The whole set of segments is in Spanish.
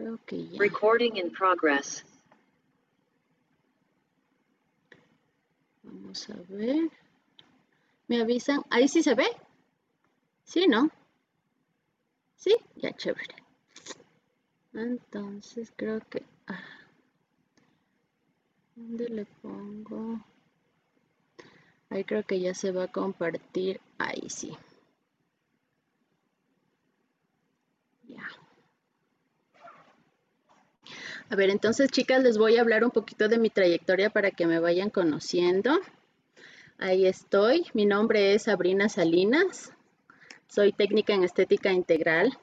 Creo que ya. Recording in progress. Vamos a ver. ¿Me avisan? ¿Ahí sí se ve? ¿Sí, no? Sí, ya chévere. Entonces creo que... ah, ¿Dónde le pongo? Ahí creo que ya se va a compartir. Ahí sí. Ya. A ver, entonces chicas, les voy a hablar un poquito de mi trayectoria para que me vayan conociendo. Ahí estoy. Mi nombre es Sabrina Salinas. Soy técnica en estética integral.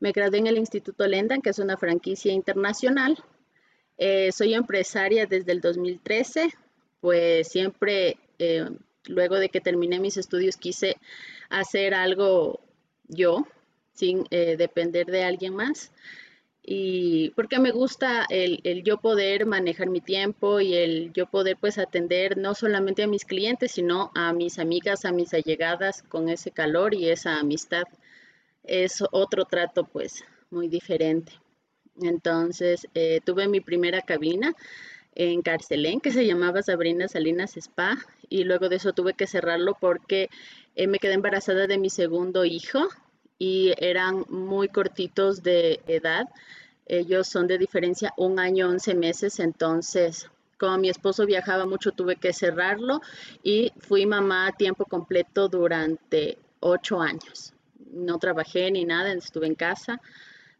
Me gradué en el Instituto Lendan, que es una franquicia internacional. Eh, soy empresaria desde el 2013. Pues siempre, eh, luego de que terminé mis estudios, quise hacer algo yo, sin eh, depender de alguien más y porque me gusta el, el, yo poder manejar mi tiempo y el yo poder pues atender no solamente a mis clientes, sino a mis amigas, a mis allegadas con ese calor y esa amistad. Es otro trato pues muy diferente. Entonces eh, tuve mi primera cabina en Carcelén que se llamaba Sabrina Salinas Spa y luego de eso tuve que cerrarlo porque eh, me quedé embarazada de mi segundo hijo y eran muy cortitos de edad. Ellos son de diferencia un año, 11 meses, entonces como mi esposo viajaba mucho tuve que cerrarlo y fui mamá a tiempo completo durante ocho años. No trabajé ni nada, estuve en casa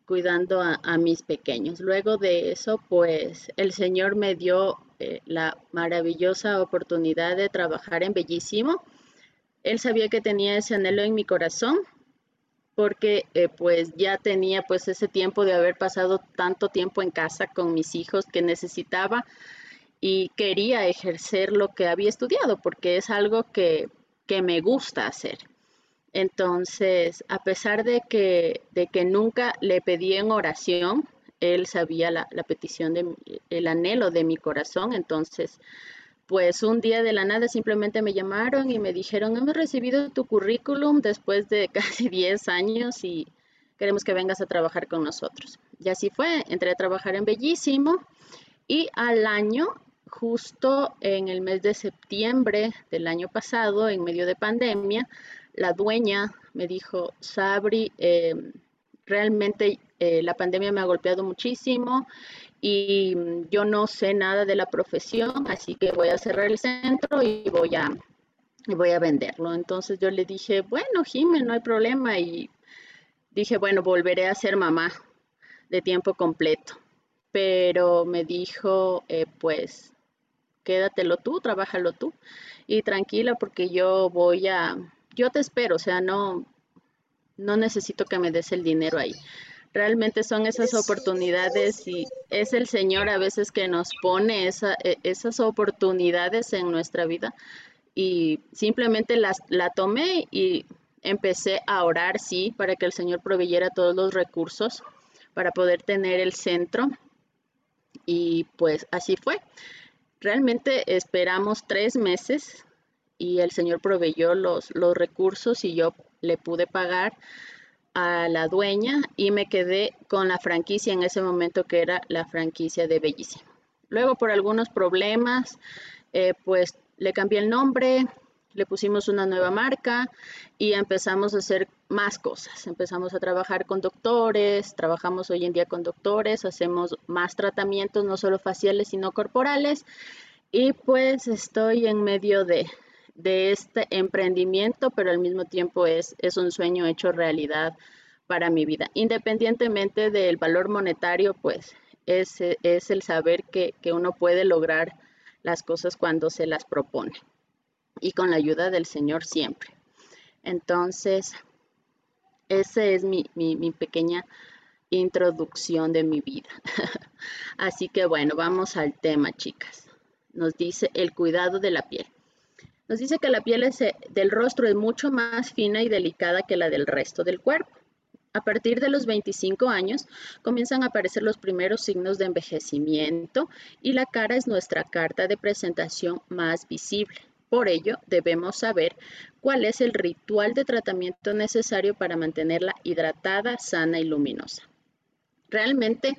cuidando a, mis pequeños. Luego de eso, pues el Señor me dio eh, la maravillosa oportunidad de trabajar en Bellísimo. Él sabía que tenía ese anhelo en mi corazón porque eh, pues ya tenía pues ese tiempo de haber pasado tanto tiempo en casa con mis hijos que necesitaba y quería ejercer lo que había estudiado porque es algo que, que me gusta hacer. Entonces, a pesar de que, de que nunca le pedí en oración, él sabía la, la petición, de, el anhelo de mi corazón, entonces pues un día de la nada simplemente me llamaron y me dijeron, hemos recibido tu currículum después de casi 10 años y queremos que vengas a trabajar con nosotros. Y así fue, entré a trabajar en Bellísimo y al año, justo en el mes de septiembre del año pasado, en medio de pandemia, la dueña me dijo, Sabri, eh, realmente eh, la pandemia me ha golpeado muchísimo y mm, yo no sé nada de la profesión, así que voy a cerrar el centro y voy a, y voy a venderlo. Entonces yo le dije, bueno, Jiménez, no hay problema. Y dije, bueno, volveré a ser mamá de tiempo completo. Pero me dijo, eh, pues, quédatelo tú, trabájalo tú. Y tranquila porque yo voy a, yo te espero, o sea, no, no necesito que me des el dinero ahí realmente son esas oportunidades y es el Señor a veces que nos pone esa, e, esas oportunidades en nuestra vida. Y simplemente las, la tomé y empecé a orar, sí, para que el Señor proveyera todos los recursos para poder tener el centro. Y pues así fue. Realmente esperamos tres meses y el Señor proveyó los, los recursos y yo le pude pagar a la dueña y me quedé con la franquicia en ese momento que era la franquicia de Bellísimo. Luego por algunos problemas, eh, pues le cambié el nombre, le pusimos una nueva marca y empezamos a hacer más cosas. Empezamos a trabajar con doctores, trabajamos hoy en día con doctores, hacemos más tratamientos, no solo faciales, sino corporales. Y pues estoy en medio de, de este emprendimiento, pero al mismo tiempo es, es un sueño hecho realidad para mi vida. Independientemente del valor monetario, pues es, es el saber que, que, uno puede lograr las cosas cuando se las propone y con la ayuda del Señor siempre. Entonces, esa es mi, mi, mi pequeña introducción de mi vida. Así que bueno, vamos al tema, chicas. Nos dice el cuidado de la piel. Nos dice que la piel eh, del rostro es mucho más fina y delicada que la del resto del cuerpo. A partir de los 25 años comienzan a aparecer los primeros signos de envejecimiento y la cara es nuestra carta de presentación más visible. Por ello, debemos saber cuál es el ritual de tratamiento necesario para mantenerla hidratada, sana y luminosa. Realmente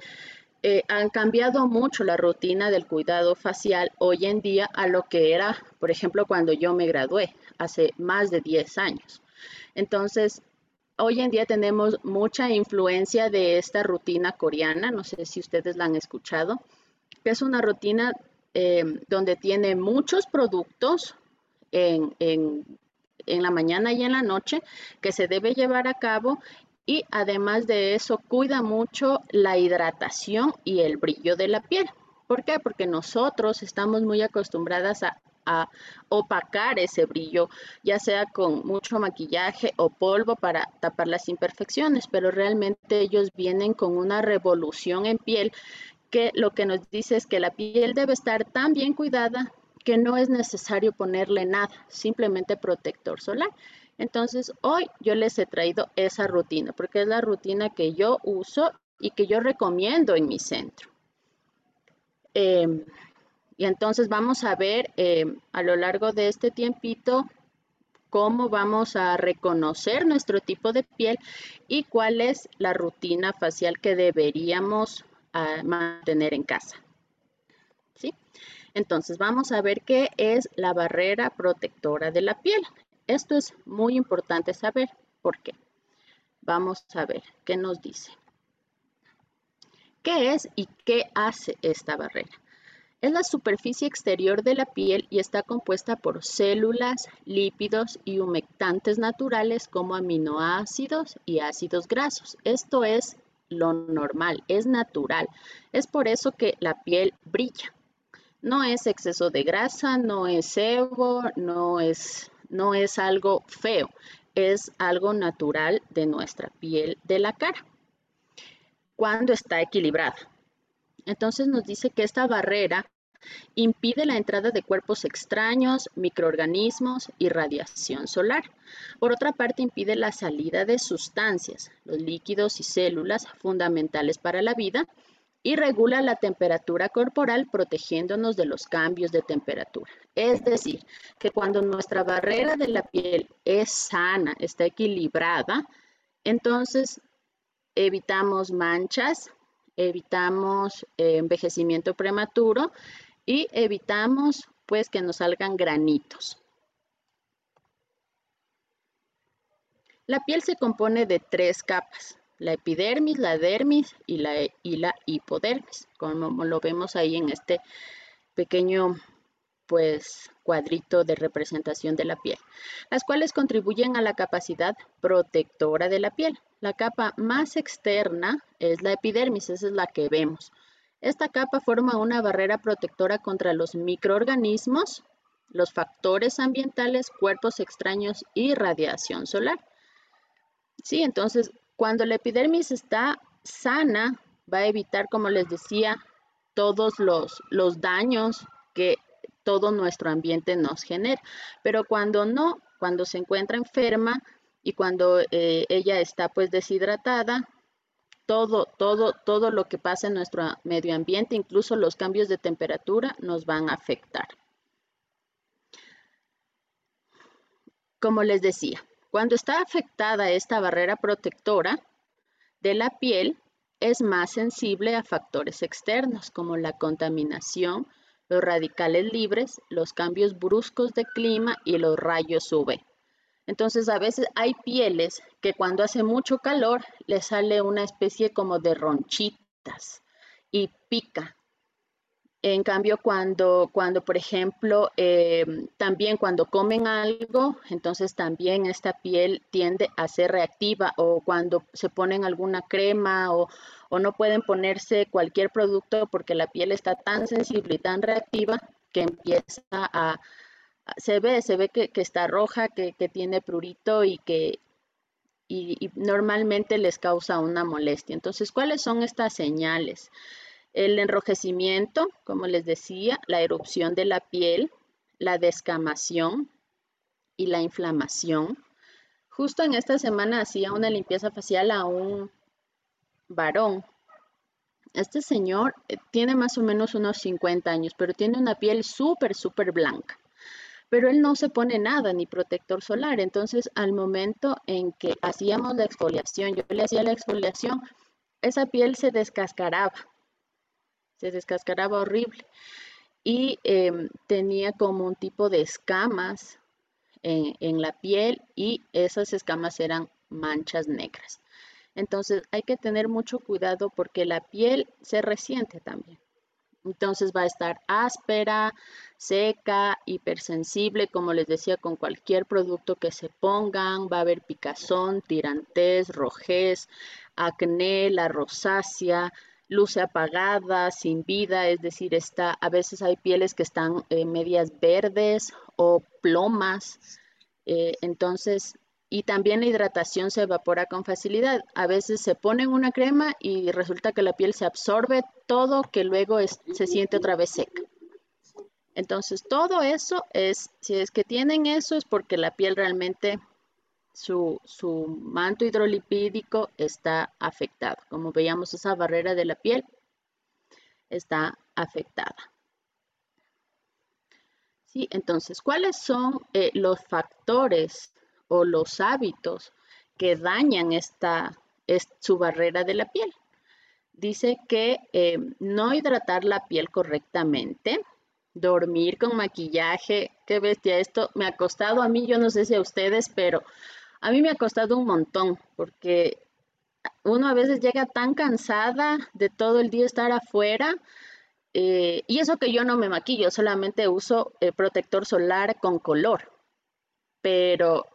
eh, han cambiado mucho la rutina del cuidado facial hoy en día a lo que era, por ejemplo, cuando yo me gradué hace más de 10 años. Entonces, hoy en día tenemos mucha influencia de esta rutina coreana, no sé si ustedes la han escuchado, que es una rutina eh, donde tiene muchos productos en, en la mañana y en la noche que se debe llevar a cabo y además de eso cuida mucho la hidratación y el brillo de la piel. ¿Por qué? Porque nosotros estamos muy acostumbradas a, opacar ese brillo, ya sea con mucho maquillaje o polvo para tapar las imperfecciones, pero realmente ellos vienen con una revolución en piel que lo que nos dice es que la piel debe estar tan bien cuidada que no es necesario ponerle nada, simplemente protector solar. Entonces, hoy yo les he traído esa rutina, porque es la rutina que yo uso y que yo recomiendo en mi centro. Em, y entonces vamos a ver em, a lo largo de este tiempito cómo vamos a reconocer nuestro tipo de piel y cuál es la rutina facial que deberíamos ah, mantener en casa. ¿Sí? Entonces vamos a ver qué es la barrera protectora de la piel. Esto es muy importante saber. ¿Por qué? Vamos a ver qué nos dice. ¿Qué es y qué hace esta barrera? Es la superficie exterior de la piel y está compuesta por células, lípidos y humectantes naturales como aminoácidos y ácidos grasos. Esto es lo normal, es natural. Es por eso que la piel brilla. No es exceso de grasa, no es sebo, no es no es algo feo, es algo natural de nuestra piel de la cara cuando está equilibrada. Entonces nos dice que esta barrera impide la entrada de cuerpos extraños, microorganismos y radiación solar. Por otra parte, impide la salida de sustancias, los líquidos y células fundamentales para la vida y regula la temperatura corporal protegiéndonos de los cambios de temperatura. Es decir, que cuando nuestra barrera de la piel es sana, está equilibrada, entonces evitamos manchas, evitamos eh, envejecimiento prematuro y evitamos pues que nos salgan granitos. La piel se compone de tres capas, la epidermis, la dermis y la, y la hipodermis, como lo vemos ahí en este pequeño pues cuadrito de representación de la piel, las cuales contribuyen a la capacidad protectora de la piel. La capa más externa es la epidermis, esa es la que vemos. Esta capa forma una barrera protectora contra los microorganismos, los factores ambientales, cuerpos extraños y radiación solar. Sí, entonces cuando la epidermis está sana, va a evitar, como les decía, todos los, los daños que todo nuestro ambiente nos genera. Pero cuando no, cuando se encuentra enferma y cuando eh, ella está pues deshidratada, todo, todo, todo lo que pasa en nuestro medio ambiente, incluso los cambios de temperatura, nos van a afectar. Como les decía, cuando está afectada esta barrera protectora de la piel, es más sensible a factores externos como la contaminación, los radicales libres, los cambios bruscos de clima y los rayos UV. Entonces a veces hay pieles que cuando hace mucho calor le sale una especie como de ronchitas y pica. En cambio, cuando, cuando por ejemplo, em, también cuando comen algo, entonces también esta piel tiende a ser reactiva o cuando se ponen alguna crema o, no pueden ponerse cualquier producto porque la piel está tan sensible y tan reactiva que empieza a, se ve, se ve que, está roja, que, tiene prurito y que y normalmente les causa una molestia. Entonces, ¿cuáles son estas señales? El enrojecimiento, como les decía, la erupción de la piel, la descamación y la inflamación. Justo en esta semana hacía una limpieza facial a un varón. Este señor eh, tiene más o menos unos 50 años, pero tiene una piel súper, súper blanca. Pero él no se pone nada, ni protector solar. Entonces, al momento en que hacíamos la exfoliación, yo le hacía la exfoliación, esa piel se descascaraba, se descascaraba horrible y em, tenía como un tipo de escamas en, en, la piel y esas escamas eran manchas negras. Entonces hay que tener mucho cuidado porque la piel se resiente también. Entonces va a estar áspera, seca, hipersensible, como les decía, con cualquier producto que se pongan. Va a haber picazón, tirantez, rojez, acné, la rosácea, luce apagada, sin vida, es decir, está, a veces hay pieles que están eh, medias verdes o plomas. Eh, entonces, y también la hidratación se evapora con facilidad. A veces se ponen una crema y resulta que la piel se absorbe todo que luego se siente otra vez seca. Entonces, todo eso es, si es que tienen eso, es porque la piel realmente, su, su manto hidrolipídico está afectado. Como veíamos, esa barrera de la piel está afectada. Sí, entonces, ¿cuáles son eh, los factores o los hábitos que dañan esta, su barrera de la piel. Dice que eh, no hidratar la piel correctamente, dormir con maquillaje, qué bestia esto, me ha costado a mí, yo no sé si a ustedes, pero a mí me ha costado un montón porque uno a veces llega tan cansada de todo el día estar afuera eh, y eso que yo no me maquillo, solamente uso protector solar con color, pero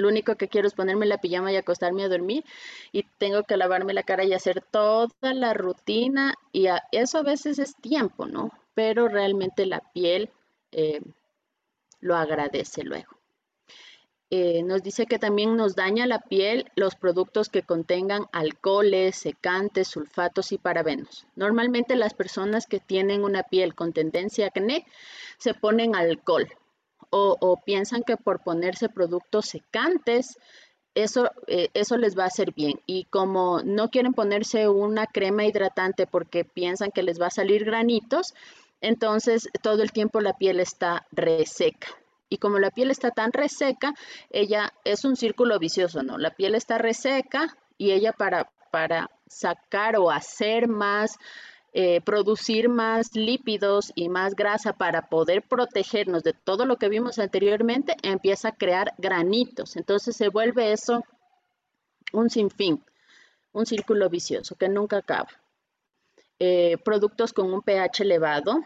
lo único que quiero es ponerme la pijama y acostarme a dormir y tengo que lavarme la cara y hacer toda la rutina y eso a veces es tiempo, ¿no? Pero realmente la piel eh, lo agradece luego. Eh, nos dice que también nos daña la piel los productos que contengan alcoholes, secantes, sulfatos y parabenos. Normalmente las personas que tienen una piel con tendencia a acné se ponen alcohol o, piensan que por ponerse productos secantes, eso, eh, eso les va a hacer bien. Y como no quieren ponerse una crema hidratante porque piensan que les va a salir granitos, entonces todo el tiempo la piel está reseca. Y como la piel está tan reseca, ella es un círculo vicioso, ¿no? La piel está reseca y ella para, para sacar o hacer más eh, producir más lípidos y más grasa para poder protegernos de todo lo que vimos anteriormente, empieza a crear granitos. Entonces se vuelve eso un sinfín, un círculo vicioso que nunca acaba. Eh, productos con un pH elevado,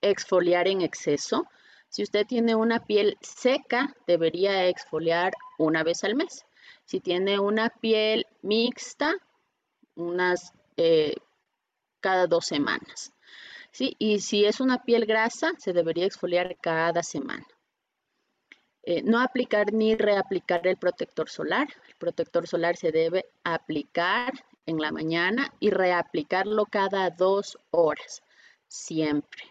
exfoliar en exceso. Si usted tiene una piel seca, debería exfoliar una vez al mes. Si tiene una piel mixta, unas eh, cada dos semanas. ¿sí? Y si es una piel grasa, se debería exfoliar cada semana. Eh, no aplicar ni reaplicar el protector solar. El protector solar se debe aplicar en la mañana y reaplicarlo cada dos horas, siempre.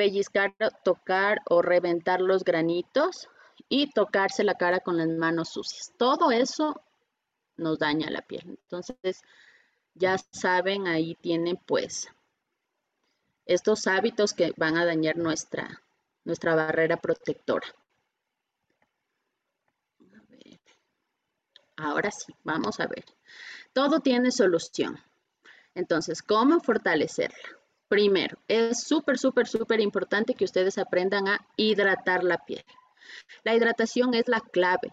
Pellizcar, tocar o reventar los granitos y tocarse la cara con las manos sucias. Todo eso nos daña la piel. Entonces, ya saben, ahí tienen pues estos hábitos que van a dañar nuestra, nuestra barrera protectora. Ahora sí, vamos a ver. Todo tiene solución. Entonces, ¿cómo fortalecerla? Primero, es súper, súper, súper importante que ustedes aprendan a hidratar la piel. La hidratación es la clave.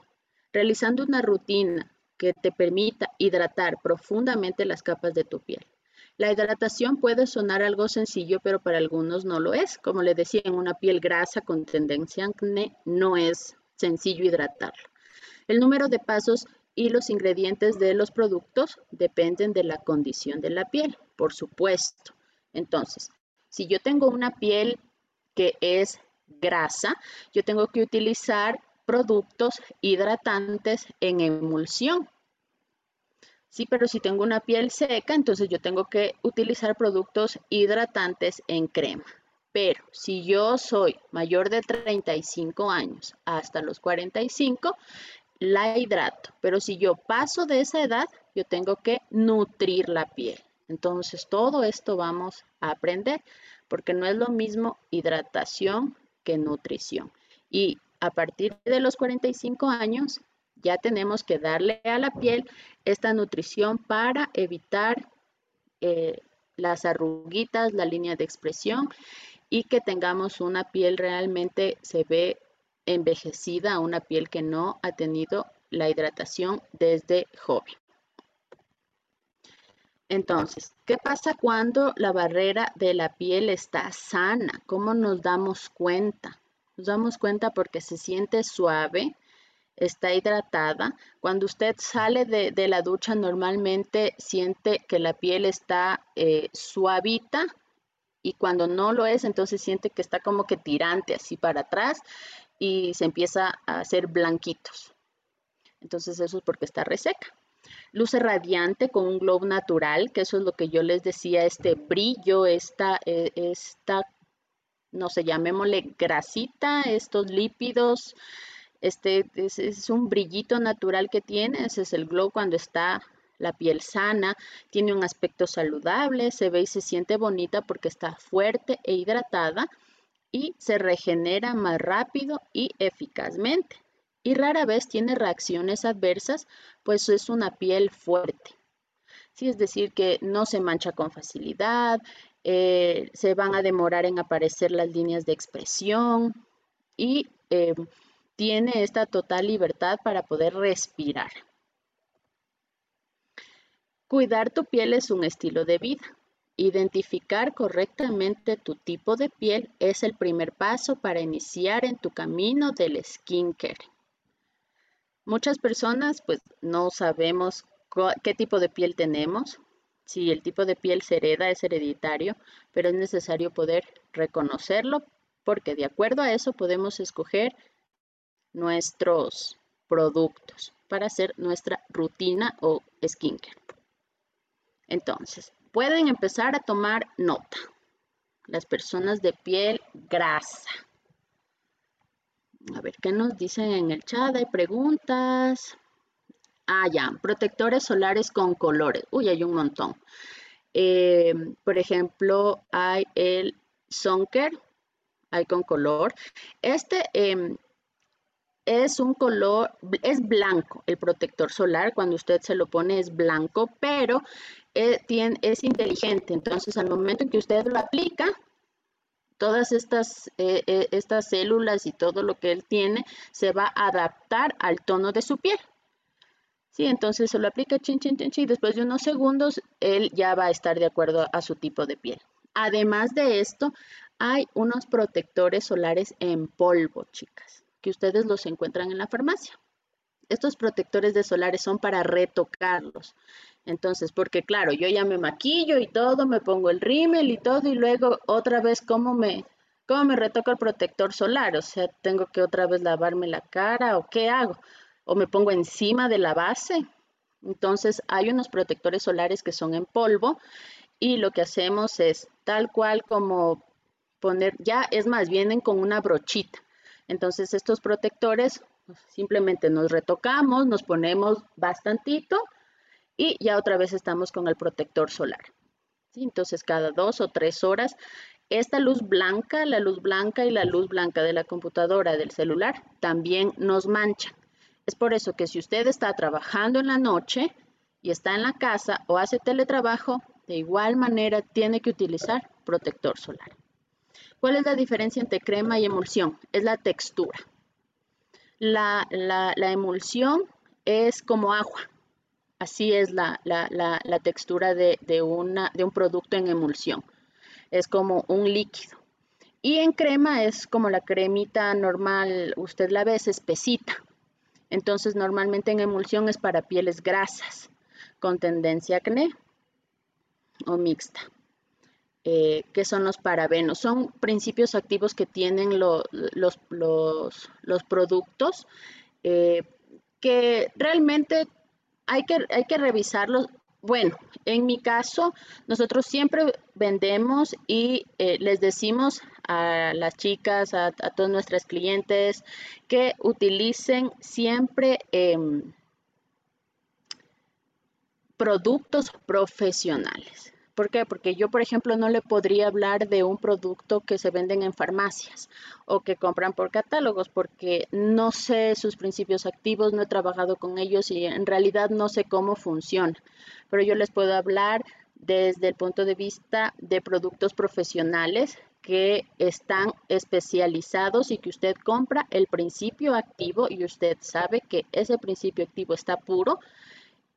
Realizando una rutina que te permita hidratar profundamente las capas de tu piel. La hidratación puede sonar algo sencillo, pero para algunos no lo es. Como le decía, en una piel grasa con tendencia a acné no es sencillo hidratarla. El número de pasos y los ingredientes de los productos dependen de la condición de la piel, por supuesto. Entonces, si yo tengo una piel que es grasa, yo tengo que utilizar productos hidratantes en emulsión. Sí, pero si tengo una piel seca, entonces yo tengo que utilizar productos hidratantes en crema. Pero si yo soy mayor de 35 años hasta los 45, la hidrato. Pero si yo paso de esa edad, yo tengo que nutrir la piel. Entonces todo esto vamos a aprender porque no es lo mismo hidratación que nutrición. Y a partir de los 45 años Ya tenemos que darle a la piel esta nutrición para evitar eh, las arruguitas, la línea de expresión y que tengamos una piel realmente se ve envejecida, una piel que no ha tenido la hidratación desde joven. Entonces, ¿qué pasa cuando la barrera de la piel está sana? ¿Cómo nos damos cuenta? Nos damos cuenta porque se siente suave, está hidratada. Cuando usted sale de, la ducha, normalmente siente que la piel está eh, suavita y cuando no lo es, entonces siente que está como que tirante así para atrás y se empieza a hacer blanquitos. Entonces eso es porque está reseca. Luce radiante con un glow natural, que eso es lo que yo les decía, este brillo, esta, eh, esta no sé, llamémosle grasita, estos lípidos, este es, un brillito natural que tiene, ese es el glow cuando está la piel sana, tiene un aspecto saludable, se ve y se siente bonita porque está fuerte e hidratada y se regenera más rápido y eficazmente y rara vez tiene reacciones adversas, pues es una piel fuerte. Sí, es decir, que no se mancha con facilidad, eh, se van a demorar en aparecer las líneas de expresión y eh, tiene esta total libertad para poder respirar. Cuidar tu piel es un estilo de vida. Identificar correctamente tu tipo de piel es el primer paso para iniciar en tu camino del skincare. Muchas personas pues no sabemos qué tipo de piel tenemos. Si el tipo de piel se hereda es hereditario, pero es necesario poder reconocerlo porque de acuerdo a eso podemos escoger nuestros productos para hacer nuestra rutina o skincare. Entonces, pueden empezar a tomar nota. Las personas de piel grasa. A ver, ¿qué nos dicen en el chat? Hay preguntas. Ah, ya, protectores solares con colores. Uy, hay un montón. Eh, por ejemplo, hay el Sunker, hay con color. Este em, es un color, es blanco el protector solar. Cuando usted se lo pone es blanco, pero eh, es inteligente. Entonces, al momento en que usted lo aplica, todas estas, eh, eh, estas células y todo lo que él tiene se va a adaptar al tono de su piel. Sí, entonces se lo aplica chin, chin, chin, chin, y después de unos segundos él ya va a estar de acuerdo a su tipo de piel. Además de esto, hay unos protectores solares en polvo, chicas, que ustedes los encuentran en la farmacia. Estos protectores de solares son para retocarlos. Entonces, porque claro, yo ya me maquillo y todo, me pongo el rímel y todo, y luego otra vez, ¿cómo me, cómo me retoco el protector solar? O sea, tengo que otra vez lavarme la cara o qué hago? O me pongo encima de la base. Entonces, hay unos protectores solares que son en polvo y lo que hacemos es tal cual como poner, ya es más, vienen con una brochita. Entonces, estos protectores simplemente nos retocamos, nos ponemos bastantito y ya otra vez estamos con el protector solar. Entonces cada dos o tres horas, esta luz blanca, la luz blanca y la luz blanca de la computadora, del celular, también nos manchan. Es por eso que si usted está trabajando en la noche y está en la casa o hace teletrabajo, de igual manera tiene que utilizar protector solar. ¿Cuál es la diferencia entre crema y emulsión? Es la textura. La, emulsión es como agua, Así es la, textura de, una, de un producto en emulsión. Es como un líquido. Y en crema es como la cremita normal, usted la ve, es espesita. Entonces normalmente en emulsión es para pieles grasas con tendencia acné o mixta. Eh, ¿Qué son los parabenos? Son principios activos que tienen los, los, productos eh, que realmente hay que, hay que revisarlos. Bueno, en mi caso, nosotros siempre vendemos y eh, les decimos a las chicas, a, a todos nuestros clientes, que utilicen siempre em, productos profesionales. ¿Por qué? Porque yo, por ejemplo, no le podría hablar de un producto que se venden en farmacias o que compran por catálogos porque no sé sus principios activos, no he trabajado con ellos y en realidad no sé cómo funciona. Pero yo les puedo hablar desde el punto de vista de productos profesionales que están especializados y que usted compra el principio activo y usted sabe que ese principio activo está puro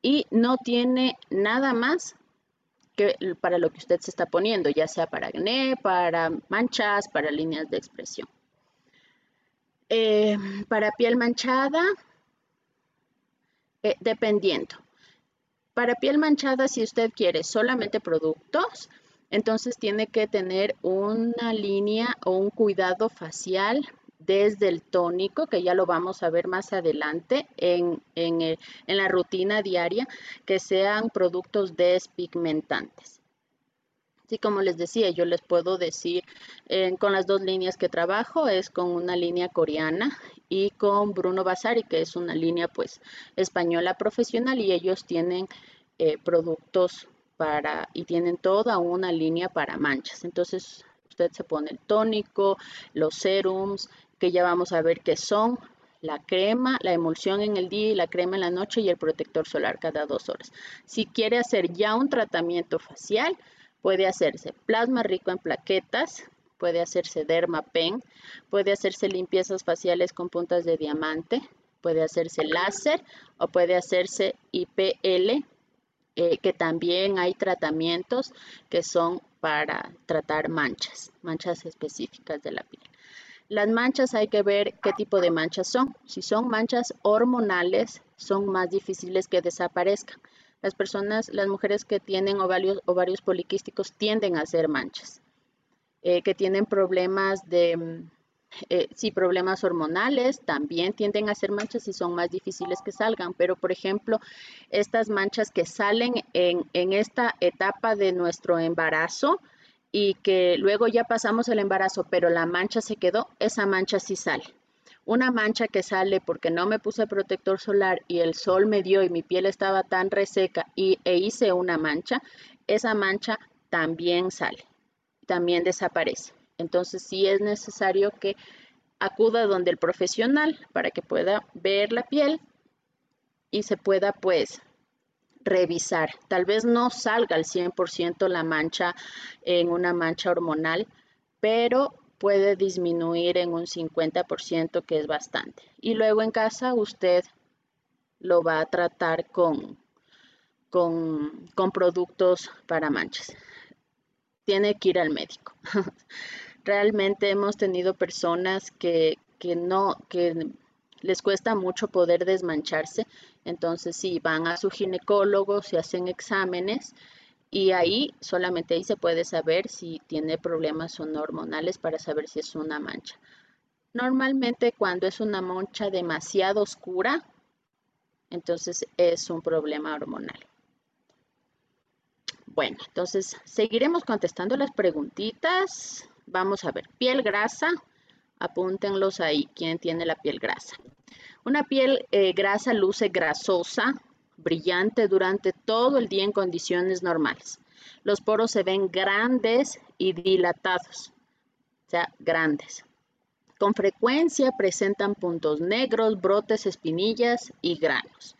y no tiene nada más que para lo que usted se está poniendo, ya sea para acné, para manchas, para líneas de expresión. Eh, para piel manchada, eh, dependiendo. Para piel manchada, si usted quiere solamente productos, entonces tiene que tener una línea o un cuidado facial desde el tónico, que ya lo vamos a ver más adelante en, en, la rutina diaria, que sean productos despigmentantes. Así como les decía, yo les puedo decir con las dos líneas que trabajo, es con una línea coreana y con Bruno Basari, que es una línea pues española profesional y ellos tienen eh, productos para y tienen toda una línea para manchas. Entonces usted se pone el tónico, los serums, que ya vamos a ver qué son la crema, la emulsión en el día y la crema en la noche y el protector solar cada dos horas. Si quiere hacer ya un tratamiento facial, puede hacerse plasma rico en plaquetas, puede hacerse dermapen, puede hacerse limpiezas faciales con puntas de diamante, puede hacerse láser o puede hacerse IPL, eh, que también hay tratamientos que son para tratar manchas, manchas específicas de la piel. Las manchas hay que ver qué tipo de manchas son. Si son manchas hormonales, son más difíciles que desaparezcan. Las personas, las mujeres que tienen ovarios, poliquísticos tienden a hacer manchas. Eh, que tienen problemas de, mm, eh, sí, problemas hormonales, también tienden a hacer manchas y son más difíciles que salgan. Pero, por ejemplo, estas manchas que salen en, en esta etapa de nuestro embarazo, y que luego ya pasamos el embarazo, pero la mancha se quedó, esa mancha sí sale. Una mancha que sale porque no me puse protector solar y el sol me dio y mi piel estaba tan reseca y, e hice una mancha, esa mancha también sale, también desaparece. Entonces sí es necesario que acuda donde el profesional para que pueda ver la piel y se pueda pues revisar. Tal vez no salga al 100% la mancha en una mancha hormonal, pero puede disminuir en un 50%, que es bastante. Y luego en casa usted lo va a tratar con, con, productos para manchas. Tiene que ir al médico. Realmente hemos tenido personas que, que no, que les cuesta mucho poder desmancharse. Entonces, si van a su ginecólogo, se hacen exámenes y ahí, solamente ahí se puede saber si tiene problemas o no hormonales para saber si es una mancha. Normalmente cuando es una mancha demasiado oscura, entonces es un problema hormonal. Bueno, entonces seguiremos contestando las preguntitas. Vamos a ver, piel grasa, Apúntenlos ahí, ¿quién tiene la piel grasa? Una piel eh, grasa luce grasosa, brillante durante todo el día en condiciones normales. Los poros se ven grandes y dilatados, o sea, grandes. Con frecuencia presentan puntos negros, brotes, espinillas y granos.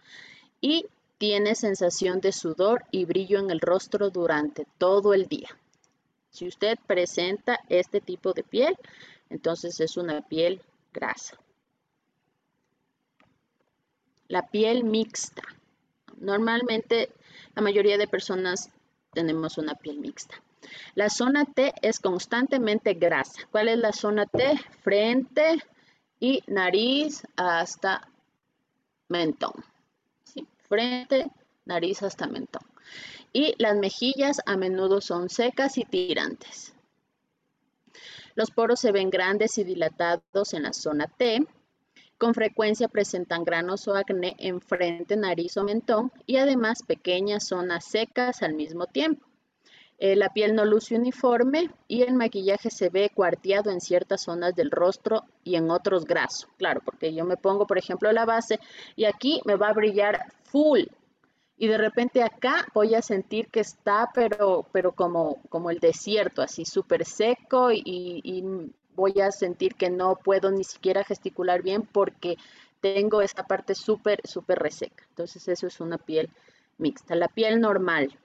Y tiene sensación de sudor y brillo en el rostro durante todo el día. Si usted presenta este tipo de piel, entonces es una piel grasa. La piel mixta. Normalmente la mayoría de personas tenemos una piel mixta. La zona T es constantemente grasa. ¿Cuál es la zona T? Frente y nariz hasta mentón. Frente, nariz hasta mentón. Y las mejillas a menudo son secas y tirantes. Los poros se ven grandes y dilatados en la zona T. Con frecuencia presentan granos o acné en frente, nariz o mentón y además pequeñas zonas secas al mismo tiempo. Eh, la piel no luce uniforme y el maquillaje se ve cuarteado en ciertas zonas del rostro y en otros graso. Claro, porque yo me pongo, por ejemplo, la base y aquí me va a brillar full y de repente acá voy a sentir que está, pero, pero como, como el desierto, así súper seco y, y, voy a sentir que no puedo ni siquiera gesticular bien porque tengo esta parte súper, súper reseca. Entonces eso es una piel mixta. La piel normal.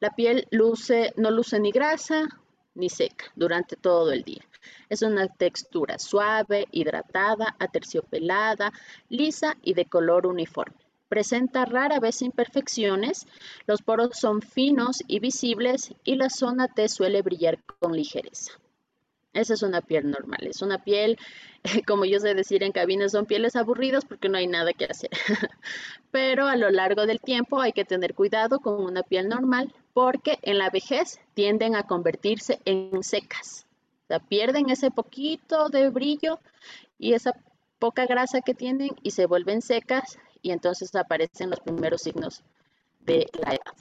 La piel luce, no luce ni grasa ni seca durante todo el día. Es una textura suave, hidratada, aterciopelada, lisa y de color uniforme. Presenta rara vez imperfecciones, los poros son finos y visibles y la zona T suele brillar con ligereza. Esa es una piel normal, es una piel, como yo sé decir en cabina, son pieles aburridas porque no hay nada que hacer. Pero a lo largo del tiempo hay que tener cuidado con una piel normal porque en la vejez tienden a convertirse en secas. O sea, pierden ese poquito de brillo y esa poca grasa que tienen y se vuelven secas y entonces aparecen los primeros signos de la edad.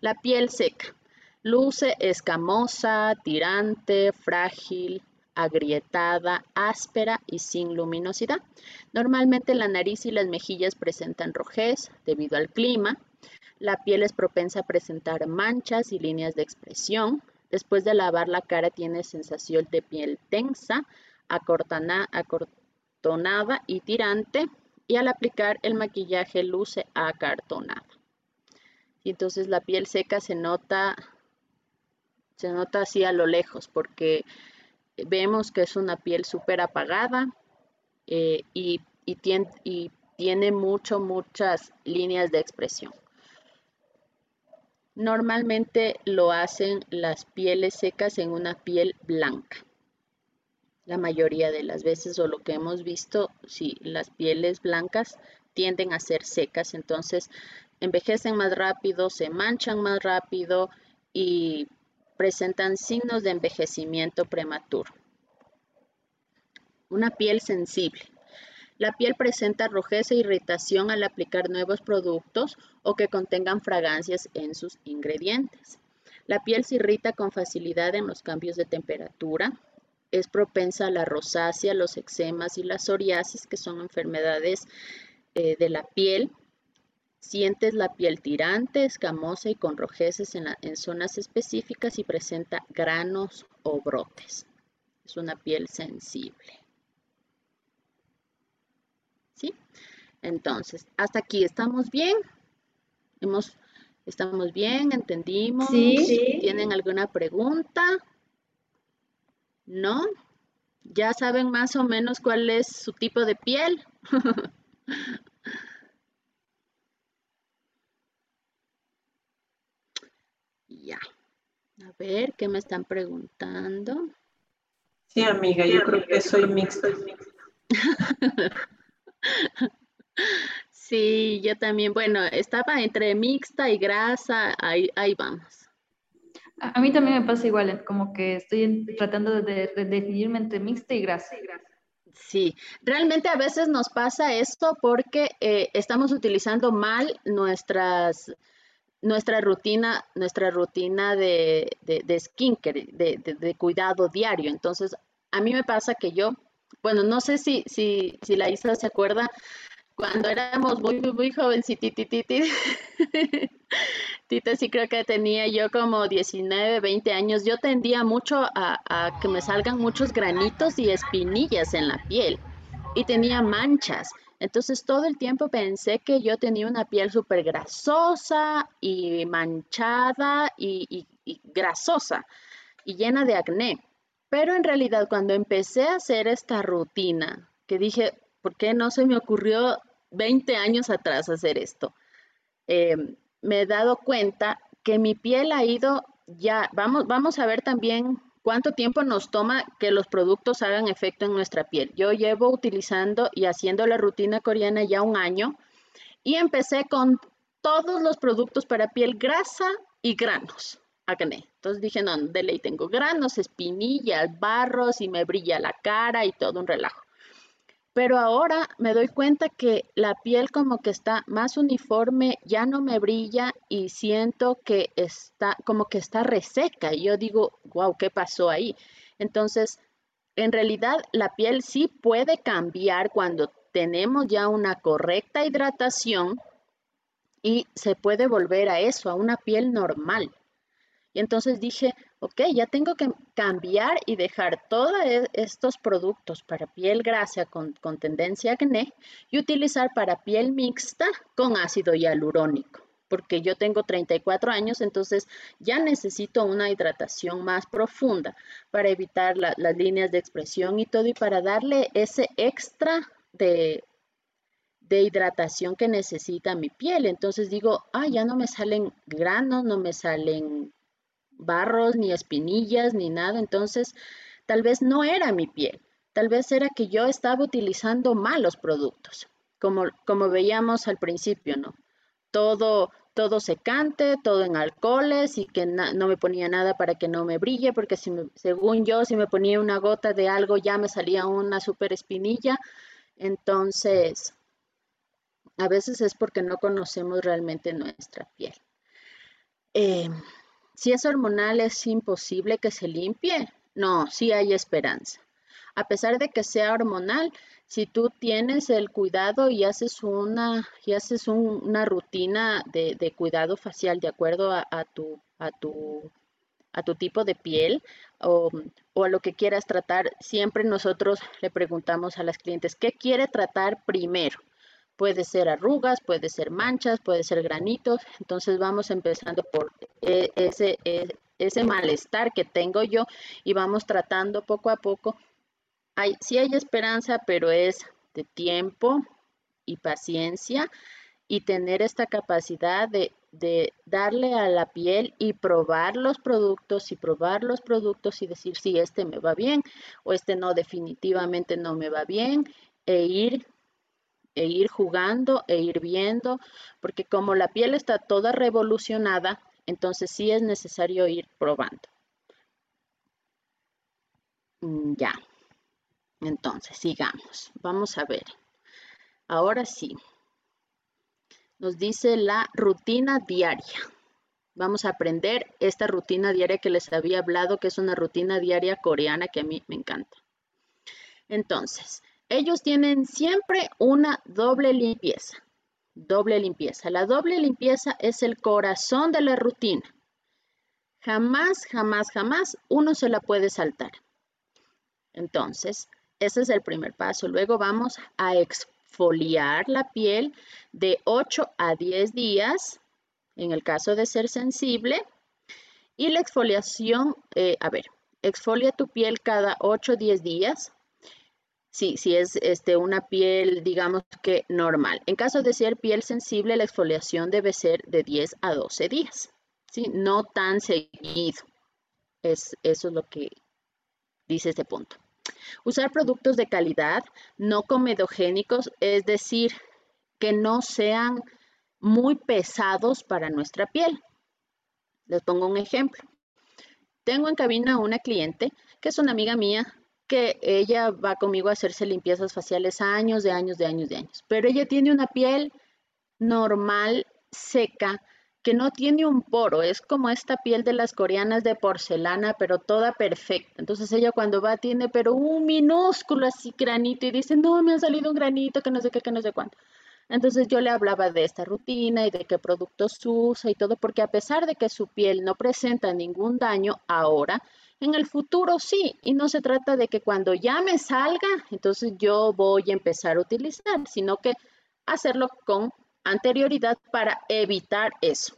La piel seca. Luce escamosa, tirante, frágil, agrietada, áspera y sin luminosidad. Normalmente la nariz y las mejillas presentan rojez debido al clima. La piel es propensa a presentar manchas y líneas de expresión. Después de lavar la cara tiene sensación de piel tensa, acortonada y tirante. Y al aplicar el maquillaje luce acartonada. Y entonces la piel seca se nota se nota así a lo lejos porque vemos que es una piel súper apagada eh, y, tiene, y tiene mucho, muchas líneas de expresión. Normalmente lo hacen las pieles secas en una piel blanca. La mayoría de las veces o lo que hemos visto, si las pieles blancas tienden a ser secas, entonces envejecen más rápido, se manchan más rápido y presentan signos de envejecimiento prematuro. Una piel sensible. La piel presenta rojez e irritación al aplicar nuevos productos o que contengan fragancias en sus ingredientes. La piel se irrita con facilidad en los cambios de temperatura. Es propensa a la rosácea, los eczemas y la psoriasis, que son enfermedades eh, de la piel Sientes la piel tirante, escamosa y con rojeces en, zonas específicas y presenta granos o brotes. Es una piel sensible. ¿Sí? Entonces, hasta aquí estamos bien. Hemos, estamos bien, entendimos. Sí. ¿Tienen alguna pregunta? ¿No? ¿Ya saben más o menos cuál es su tipo de piel? Ya. A ver, ¿qué me están preguntando? Sí, amiga, yo creo que soy mixta. sí, yo también. Bueno, estaba entre mixta y grasa, ahí, ahí vamos. A, mí también me pasa igual, como que estoy tratando de, definirme entre mixta y grasa. Sí, realmente a veces nos pasa esto porque eh, estamos utilizando mal nuestras nuestra rutina, nuestra rutina de, de, de skincare, de, de, cuidado diario. Entonces, a mí me pasa que yo, bueno, no sé si, si, si la Isa se acuerda, cuando éramos muy, muy, muy jovencititititi, Tita sí creo que tenía yo como 19, 20 años, yo tendía mucho a, a que me salgan muchos granitos y espinillas en la piel y tenía manchas. Entonces todo el tiempo pensé que yo tenía una piel súper grasosa y manchada y, grasosa y llena de acné. Pero en realidad cuando empecé a hacer esta rutina, que dije, ¿por qué no se me ocurrió 20 años atrás hacer esto? Eh, me he dado cuenta que mi piel ha ido ya, vamos, vamos a ver también ¿Cuánto tiempo nos toma que los productos hagan efecto en nuestra piel? Yo llevo utilizando y haciendo la rutina coreana ya un año y empecé con todos los productos para piel grasa y granos, acné. Entonces dije, no, de ley tengo granos, espinillas, barros y me brilla la cara y todo un relajo. Pero ahora me doy cuenta que la piel como que está más uniforme, ya no me brilla y siento que está como que está reseca. Y yo digo, wow, ¿qué pasó ahí? Entonces, en realidad la piel sí puede cambiar cuando tenemos ya una correcta hidratación y se puede volver a eso, a una piel normal. Y entonces dije, ok, ya tengo que cambiar y dejar todos e-, estos productos para piel grasa con, con tendencia a acné y utilizar para piel mixta con ácido hialurónico porque yo tengo 34 años, entonces ya necesito una hidratación más profunda para evitar las líneas de expresión y todo y para darle ese extra de, de hidratación que necesita mi piel. Entonces digo, ah, ya no me salen granos, no me salen barros, ni espinillas, ni nada. Entonces, tal vez no era mi piel. Tal vez era que yo estaba utilizando malos productos, como, como veíamos al principio, ¿no? Todo, todo secante, todo en alcoholes y que no me ponía nada para que no me brille, porque según yo, si me ponía una gota de algo ya me salía una super espinilla. Entonces, a veces es porque no conocemos realmente nuestra piel. Eh, si es hormonal, ¿es imposible que se limpie? No, sí hay esperanza. A pesar de que sea hormonal, si tú tienes el cuidado y haces una, y haces una rutina de, cuidado facial de acuerdo a, tu, a, tu, a tu tipo de piel o, o, a lo que quieras tratar, siempre nosotros le preguntamos a las clientes, ¿qué quiere tratar primero? Puede ser arrugas, puede ser manchas, puede ser granitos. Entonces vamos empezando por e, ese, e, ese malestar que tengo yo y vamos tratando poco a poco. Hay, sí hay esperanza, pero es de tiempo y paciencia y tener esta capacidad de, de, darle a la piel y probar los productos y probar los productos y decir si este me va bien o este no definitivamente no me va bien e ir e ir jugando e ir viendo, porque como la piel está toda revolucionada, entonces sí es necesario ir probando. Mm, ya. Entonces, sigamos. Vamos a ver. Ahora sí. Nos dice la rutina diaria. Vamos a aprender esta rutina diaria que les había hablado, que es una rutina diaria coreana que a mí me encanta. Entonces, ellos tienen siempre una doble limpieza. Doble limpieza. La doble limpieza es el corazón de la rutina. Jamás, jamás, jamás uno se la puede saltar. Entonces, ese es el primer paso. Luego vamos a exfoliar la piel de 8 a 10 días, en el caso de ser sensible. Y la exfoliación, eh, a ver, exfolia tu piel cada 8 o 10 días Sí es este, una piel, digamos que normal. En caso de ser piel sensible, la exfoliación debe ser de 10 a 12 días, ¿sí? No tan seguido. Es, eso es lo que dice este punto. Usar productos de calidad, no comedogénicos, es decir, que no sean muy pesados para nuestra piel. Les pongo un ejemplo. Tengo en cabina una cliente que es una amiga mía que ella va conmigo a hacerse limpiezas faciales años, de años, de años, de años. Pero ella tiene una piel normal, seca, que no tiene un poro, es como esta piel de las coreanas de porcelana, pero toda perfecta. Entonces ella cuando va tiene pero un minúsculo así granito y dice, no, me ha salido un granito que no sé qué, que no sé cuánto. Entonces yo le hablaba de esta rutina y de qué productos usa y todo, porque a pesar de que su piel no presenta ningún daño ahora, en el futuro sí, y no se trata de que cuando ya me salga, entonces yo voy a empezar a utilizar, sino que hacerlo con anterioridad para evitar eso.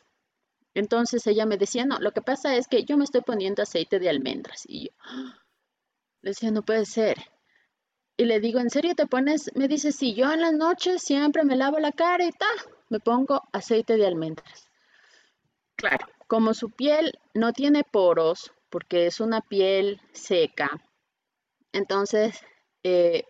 Entonces ella me decía, no, lo que pasa es que yo me estoy poniendo aceite de almendras. Y yo le decía, no puede ser. Y le digo, ¿en serio te pones? Me dice, sí, yo en las noches siempre me lavo la cara y tal, me pongo aceite de almendras. Claro, como su piel no tiene poros, porque es una piel seca. Entonces, eh,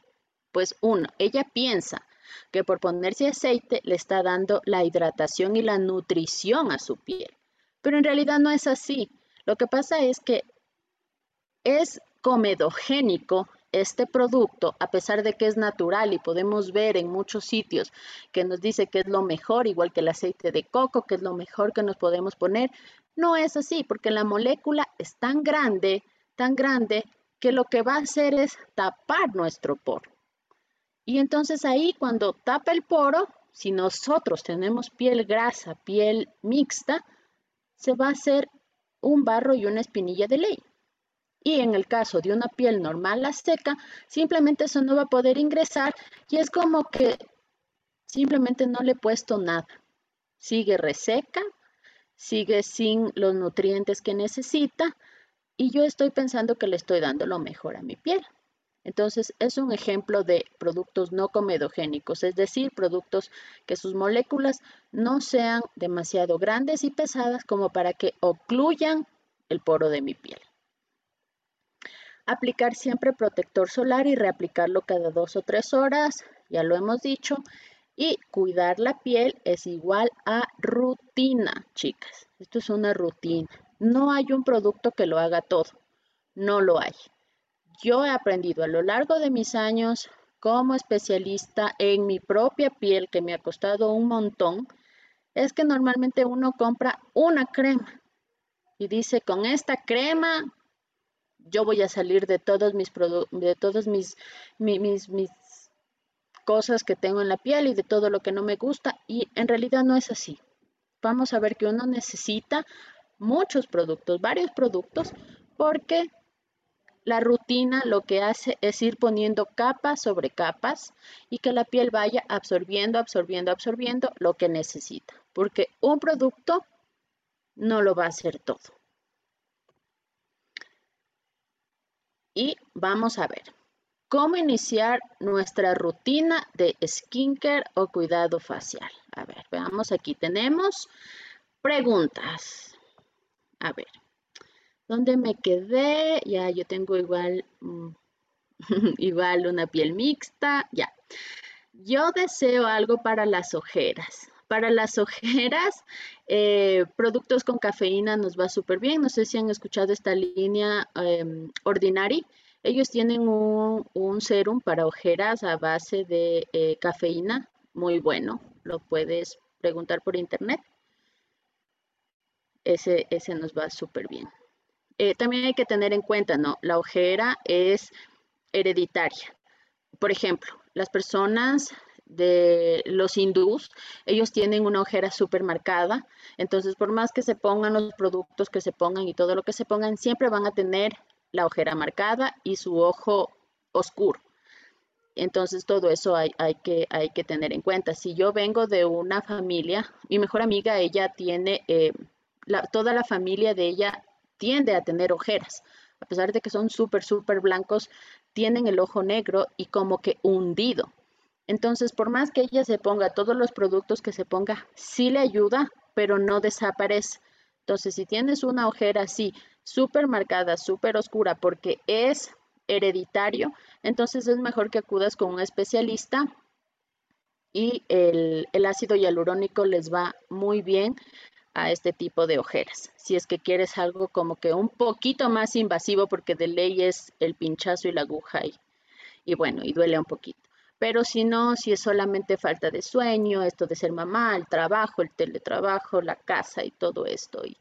pues uno, ella piensa que por ponerse aceite le está dando la hidratación y la nutrición a su piel. Pero en realidad no es así. Lo que pasa es que es comedogénico este producto, a pesar de que es natural y podemos ver en muchos sitios que nos dice que es lo mejor, igual que el aceite de coco, que es lo mejor que nos podemos poner, no es así, porque la molécula es tan grande, tan grande, que lo que va a hacer es tapar nuestro poro. Y entonces ahí cuando tapa el poro, si nosotros tenemos piel grasa, piel mixta, se va a hacer un barro y una espinilla de ley. Y en el caso de una piel normal a seca, simplemente eso no va a poder ingresar y es como que simplemente no le he puesto nada. Sigue reseca, sigue sin los nutrientes que necesita y yo estoy pensando que le estoy dando lo mejor a mi piel. Entonces, es un ejemplo de productos no comedogénicos, es decir, productos que sus moléculas no sean demasiado grandes y pesadas como para que ocluyan el poro de mi piel. Aplicar siempre protector solar y reaplicarlo cada dos o tres horas, ya lo hemos dicho. Y cuidar la piel es igual a rutina, chicas. Esto es una rutina. No hay un producto que lo haga todo. No lo hay. Yo he aprendido a lo largo de mis años como especialista en mi propia piel, que me ha costado un montón, es que normalmente uno compra una crema y dice, con esta crema yo voy a salir de todos mis de todos mis, mis, mis cosas que tengo en la piel y de todo lo que no me gusta y en realidad no es así. Vamos a ver que uno necesita muchos productos, varios productos, porque la rutina lo que hace es ir poniendo capas sobre capas y que la piel vaya absorbiendo, absorbiendo, absorbiendo lo que necesita, porque un producto no lo va a hacer todo. Y vamos a ver cómo iniciar nuestra rutina de skincare o cuidado facial. A ver, veamos aquí tenemos preguntas. A ver, ¿dónde me quedé? Ya, yo tengo igual, mm, igual una piel mixta. Ya. Yo deseo algo para las ojeras. Para las ojeras, eh, productos con cafeína nos va súper bien. No sé si han escuchado esta línea em, Ordinary. Ellos tienen un, serum para ojeras a base de eh, cafeína, muy bueno. Lo puedes preguntar por internet. Ese, ese nos va súper bien. Eh, también hay que tener en cuenta, ¿no? La ojera es hereditaria. Por ejemplo, las personas de los hindús, ellos tienen una ojera súper marcada, entonces por más que se pongan los productos que se pongan y todo lo que se pongan, siempre van a tener la ojera marcada y su ojo oscuro. Entonces todo eso hay, que, hay que tener en cuenta. Si yo vengo de una familia, mi mejor amiga, ella tiene, eh, toda la familia de ella tiende a tener ojeras. A pesar de que son súper, súper blancos, tienen el ojo negro y como que hundido. Entonces, por más que ella se ponga todos los productos que se ponga, sí le ayuda, pero no desaparece. Entonces, si tienes una ojera así, súper marcada, súper oscura, porque es hereditario, entonces es mejor que acudas con un especialista y el, ácido hialurónico les va muy bien a este tipo de ojeras. Si es que quieres algo como que un poquito más invasivo, porque de ley es el pinchazo y la aguja y bueno, y duele un poquito. Pero si no, si es solamente falta de sueño, esto de ser mamá, el trabajo, el teletrabajo, la casa y todo esto, y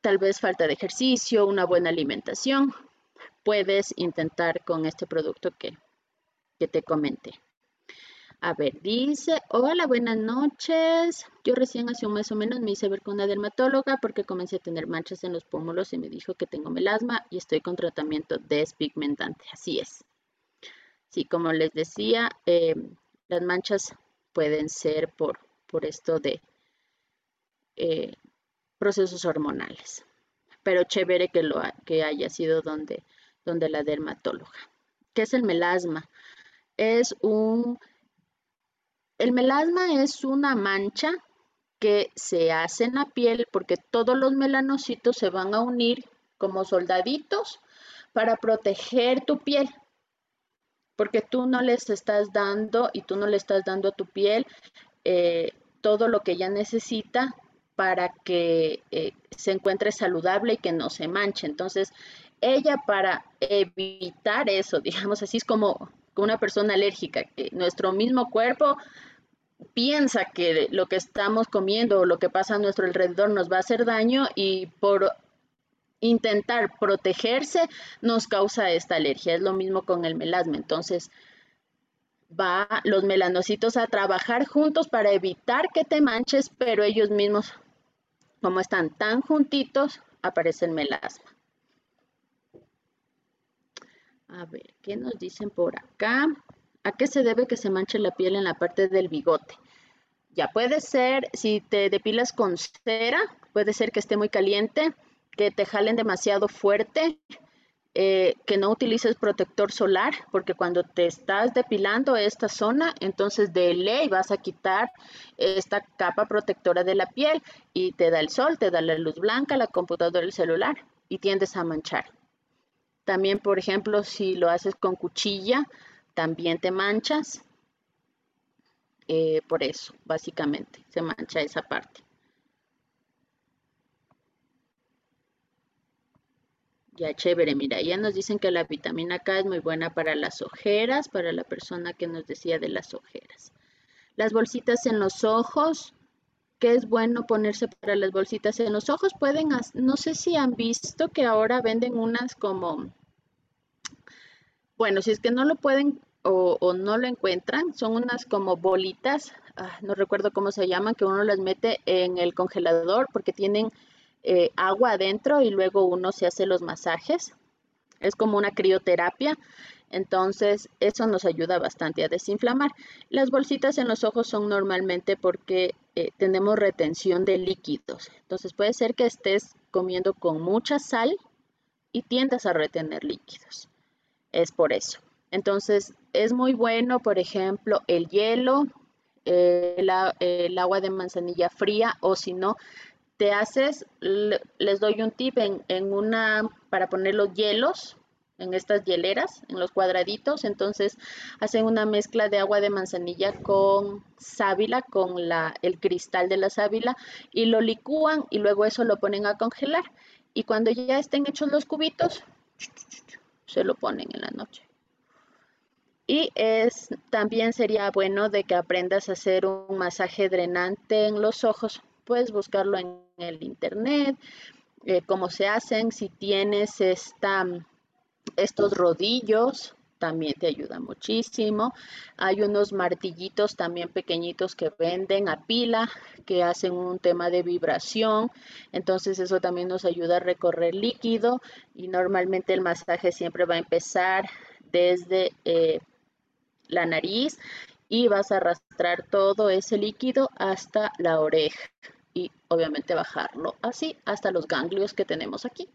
tal vez falta de ejercicio, una buena alimentación, puedes intentar con este producto que, que te comenté. A ver, dice, hola, buenas noches. Yo recién hace un mes o menos me hice ver con una dermatóloga porque comencé a tener manchas en los pómulos y me dijo que tengo melasma y estoy con tratamiento despigmentante. Así es. Sí, como les decía, eh, las manchas pueden ser por, por esto de eh, procesos hormonales. Pero chévere que, lo, que haya sido donde, donde la dermatóloga. ¿Qué es el melasma? Es un... El melasma es una mancha que se hace en la piel porque todos los melanocitos se van a unir como soldaditos para proteger tu piel porque tú no les estás dando y tú no le estás dando a tu piel eh, todo lo que ella necesita para que eh, se encuentre saludable y que no se manche. Entonces, ella para evitar eso, digamos así, es como una persona alérgica, que nuestro mismo cuerpo piensa que lo que estamos comiendo o lo que pasa a nuestro alrededor nos va a hacer daño y por intentar protegerse nos causa esta alergia. Es lo mismo con el melasma. Entonces, va los melanocitos a trabajar juntos para evitar que te manches, pero ellos mismos, como están tan juntitos, aparece el melasma. A ver, ¿qué nos dicen por acá? ¿A qué se debe que se manche la piel en la parte del bigote? Ya puede ser, si te depilas con cera, puede ser que esté muy caliente, que te jalen demasiado fuerte, eh, que no utilices protector solar, porque cuando te estás depilando esta zona, entonces de ley vas a quitar esta capa protectora de la piel y te da el sol, te da la luz blanca, la computadora, el celular y tiendes a manchar. También, por ejemplo, si lo haces con cuchilla, también te manchas. Eh, por eso, básicamente, se mancha esa parte. Ya chévere, mira, ya nos dicen que la vitamina K es muy buena para las ojeras, para la persona que nos decía de las ojeras. Las bolsitas en los ojos, ¿qué es bueno ponerse para las bolsitas en los ojos? Pueden, no sé si han visto que ahora venden unas como, bueno, si es que no lo pueden o, no lo encuentran, son unas como bolitas, ah, no recuerdo cómo se llaman, que uno las mete en el congelador porque tienen eh, agua adentro y luego uno se hace los masajes. Es como una crioterapia. Entonces, eso nos ayuda bastante a desinflamar. Las bolsitas en los ojos son normalmente porque eh, tenemos retención de líquidos. Entonces, puede ser que estés comiendo con mucha sal y tiendas a retener líquidos. Es por eso. Entonces, es muy bueno, por ejemplo, el hielo, el, agua de manzanilla fría o si no, te haces, les doy un tip en, una, para poner los hielos en estas hieleras, en los cuadraditos, entonces hacen una mezcla de agua de manzanilla con sábila, con el cristal de la sábila y lo licúan y luego eso lo ponen a congelar y cuando ya estén hechos los cubitos, se lo ponen en la noche. Y es, también sería bueno de que aprendas a hacer un masaje drenante en los ojos. Puedes buscarlo en el internet, eh, cómo se hacen. Si tienes esta, estos rodillos, también te ayuda muchísimo. Hay unos martillitos también pequeñitos que venden a pila, que hacen un tema de vibración. Entonces eso también nos ayuda a recorrer líquido y normalmente el masaje siempre va a empezar desde eh, la nariz y vas a arrastrar todo ese líquido hasta la oreja y obviamente bajarlo así hasta los ganglios que tenemos aquí.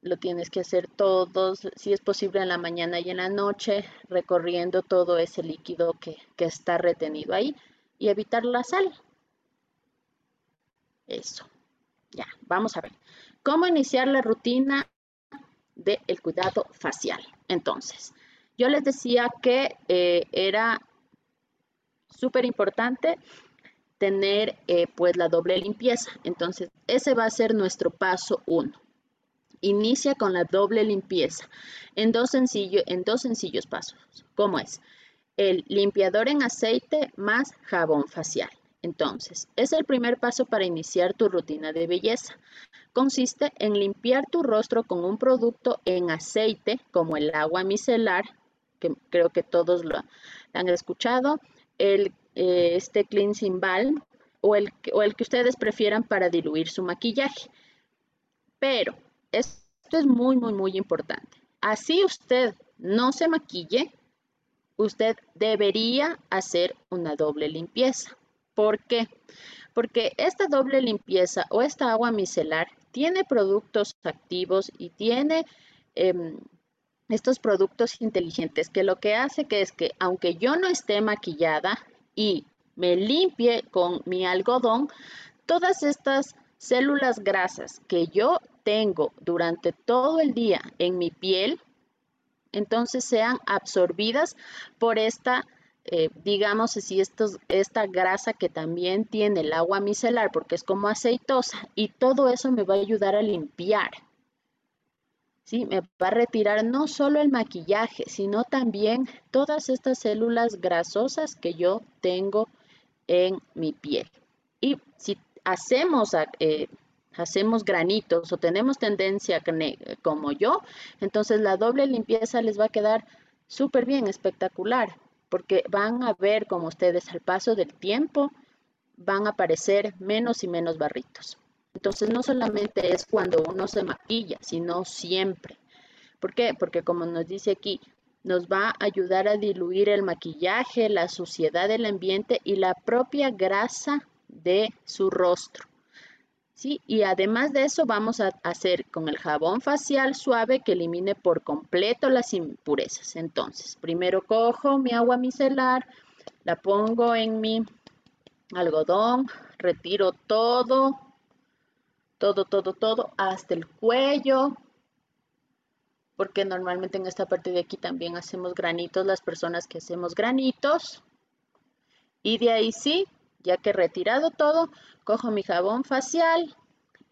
Lo tienes que hacer todos, si es posible en la mañana y en la noche, recorriendo todo ese líquido que, está retenido ahí y evitar la sal. Eso. Ya, vamos a ver. ¿Cómo iniciar la rutina del cuidado facial? Entonces, yo les decía que eh, era súper importante tener eh, pues la doble limpieza. Entonces, ese va a ser nuestro paso uno. Inicia con la doble limpieza en dos, en dos sencillos pasos. ¿Cómo es? El limpiador en aceite más jabón facial. Entonces, es el primer paso para iniciar tu rutina de belleza. Consiste en limpiar tu rostro con un producto en aceite como el agua micelar que creo que todos lo han escuchado, el, eh, este cleansing balm o el, o el que ustedes prefieran para diluir su maquillaje. Pero esto es muy, muy, muy importante. Así usted no se maquille, usted debería hacer una doble limpieza. ¿Por qué? Porque esta doble limpieza o esta agua micelar tiene productos activos y tiene em, estos productos inteligentes que lo que hace que es que aunque yo no esté maquillada y me limpie con mi algodón, todas estas células grasas que yo tengo durante todo el día en mi piel, entonces sean absorbidas por esta, eh, digamos así, esta grasa que también tiene el agua micelar porque es como aceitosa y todo eso me va a ayudar a limpiar ¿sí? Me va a retirar no solo el maquillaje, sino también todas estas células grasosas que yo tengo en mi piel. Y si hacemos, eh, hacemos granitos o tenemos tendencia como yo, entonces la doble limpieza les va a quedar súper bien, espectacular. porque van a ver como ustedes al paso del tiempo van a aparecer menos y menos barritos. Entonces no solamente es cuando uno se maquilla, sino siempre. ¿Por qué? Porque como nos dice aquí, nos va a ayudar a diluir el maquillaje, la suciedad del ambiente y la propia grasa de su rostro. ¿Sí? Y además de eso vamos a hacer con el jabón facial suave que elimine por completo las impurezas. Entonces, primero cojo mi agua micelar, la pongo en mi algodón, retiro todo, todo, todo, todo, hasta el cuello, porque normalmente en esta parte de aquí también hacemos granitos, las personas que hacemos granitos. Y de ahí sí, ya que he retirado todo, cojo mi jabón facial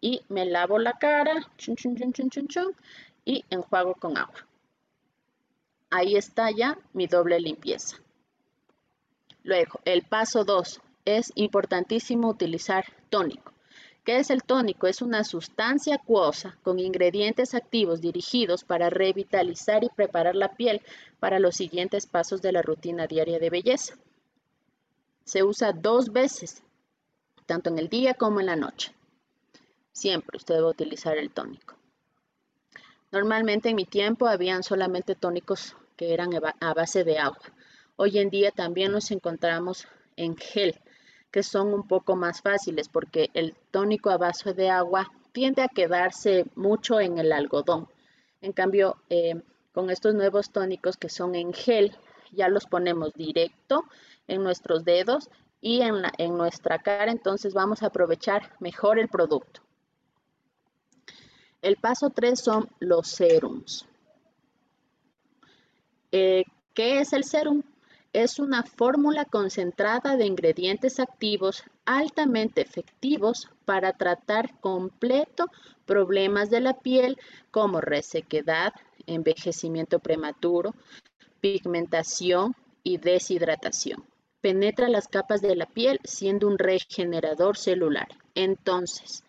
y me lavo la cara y enjuago con agua. Ahí está ya mi doble limpieza. Luego, el paso 2. Es importantísimo utilizar tónico. ¿Qué es el tónico? Es una sustancia acuosa con ingredientes activos dirigidos para revitalizar y preparar la piel para los siguientes pasos de la rutina diaria de belleza. Se usa dos veces, tanto en el día como en la noche. Siempre usted debe utilizar el tónico. Normalmente en mi tiempo habían solamente tónicos que eran a base de agua. Hoy en día también los encontramos en gel que son un poco más fáciles porque el tónico a base de agua tiende a quedarse mucho en el algodón. En cambio, eh, con estos nuevos tónicos que son en gel, ya los ponemos directo en nuestros dedos y en, nuestra cara, entonces vamos a aprovechar mejor el producto. El paso 3 son los serums. Eh, ¿Qué es el serum? Es una fórmula concentrada de ingredientes activos altamente efectivos para tratar completo problemas de la piel como resequedad, envejecimiento prematuro, pigmentación y deshidratación. Penetra las capas de la piel siendo un regenerador celular. Entonces,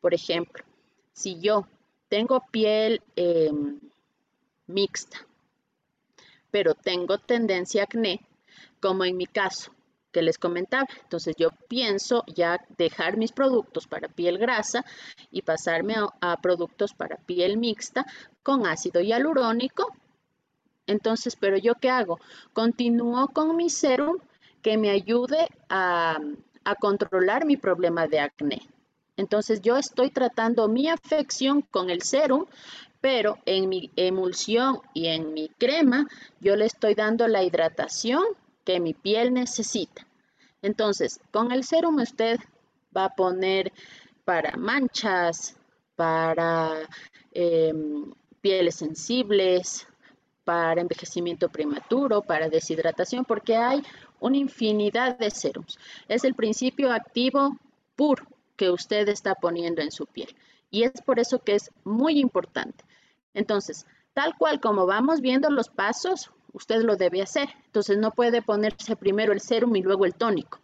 por ejemplo, si yo tengo piel em, mixta, pero tengo tendencia a acné, como en mi caso que les comentaba. Entonces yo pienso ya dejar mis productos para piel grasa y pasarme a, productos para piel mixta con ácido hialurónico. Entonces, pero yo qué hago? Continúo con mi serum que me ayude a, a controlar mi problema de acné. Entonces yo estoy tratando mi afección con el serum, pero en mi emulsión y en mi crema yo le estoy dando la hidratación que mi piel necesita. Entonces, con el serum usted va a poner para manchas, para em, pieles sensibles, para envejecimiento prematuro, para deshidratación, porque hay una infinidad de serums. Es el principio activo puro que usted está poniendo en su piel. Y es por eso que es muy importante. Entonces, tal cual como vamos viendo los pasos, usted lo debe hacer. Entonces, no puede ponerse primero el serum y luego el tónico.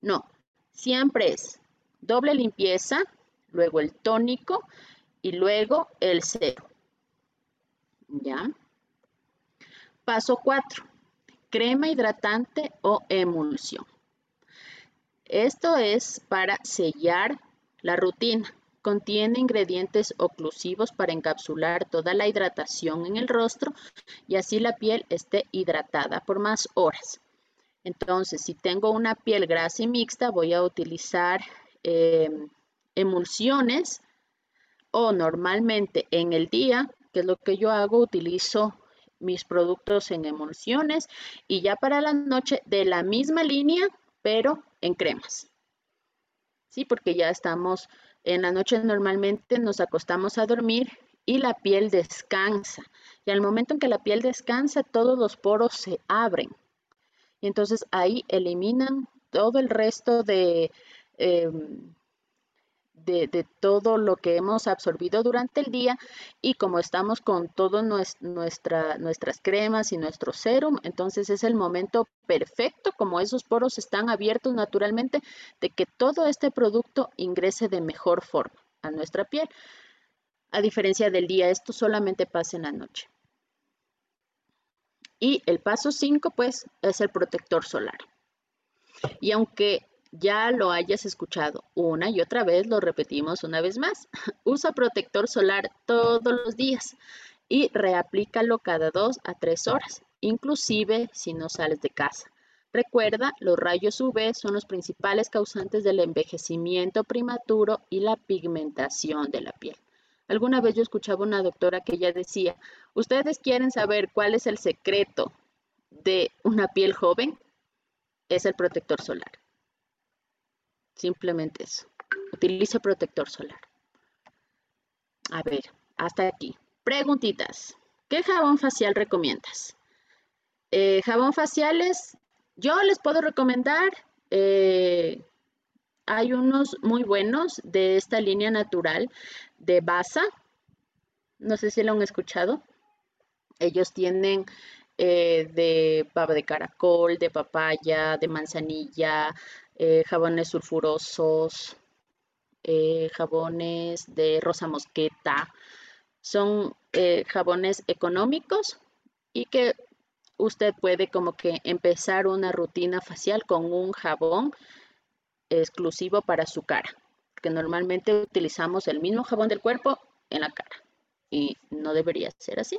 No, siempre es doble limpieza, luego el tónico y luego el serum. ¿Ya? Paso 4. Crema hidratante o emulsión. Esto es para sellar la rutina. Contiene ingredientes oclusivos para encapsular toda la hidratación en el rostro y así la piel esté hidratada por más horas. Entonces, si tengo una piel grasa y mixta, voy a utilizar em, emulsiones o normalmente en el día, que es lo que yo hago, utilizo mis productos en emulsiones y ya para la noche de la misma línea, pero en cremas. Sí, porque ya estamos en la noche normalmente nos acostamos a dormir y la piel descansa. Y al momento en que la piel descansa, todos los poros se abren. Y entonces ahí eliminan todo el resto de em, de, todo lo que hemos absorbido durante el día y como estamos con todas nuestra, nuestras cremas y nuestro serum, entonces es el momento perfecto, como esos poros están abiertos naturalmente, de que todo este producto ingrese de mejor forma a nuestra piel. A diferencia del día, esto solamente pasa en la noche. Y el paso 5, pues, es el protector solar. Y aunque ya lo hayas escuchado una y otra vez, lo repetimos una vez más. Usa protector solar todos los días y reaplícalo cada dos a tres horas, inclusive si no sales de casa. Recuerda, los rayos UV son los principales causantes del envejecimiento prematuro y la pigmentación de la piel. Alguna vez yo escuchaba una doctora que ella decía, ¿ustedes quieren saber cuál es el secreto de una piel joven? Es el protector solar. Simplemente eso. Utilice protector solar. A ver, hasta aquí. Preguntitas. ¿Qué jabón facial recomiendas? Eh, jabón faciales, yo les puedo recomendar, eh, hay unos muy buenos de esta línea natural de Basa. No sé si lo han escuchado. Ellos tienen eh, de pava de caracol, de papaya, de manzanilla, eh, jabones sulfurosos, eh, jabones de rosa mosqueta. Son jabones económicos y que usted puede como que empezar una rutina facial con un jabón exclusivo para su cara, porque normalmente utilizamos el mismo jabón del cuerpo en la cara y no debería ser así.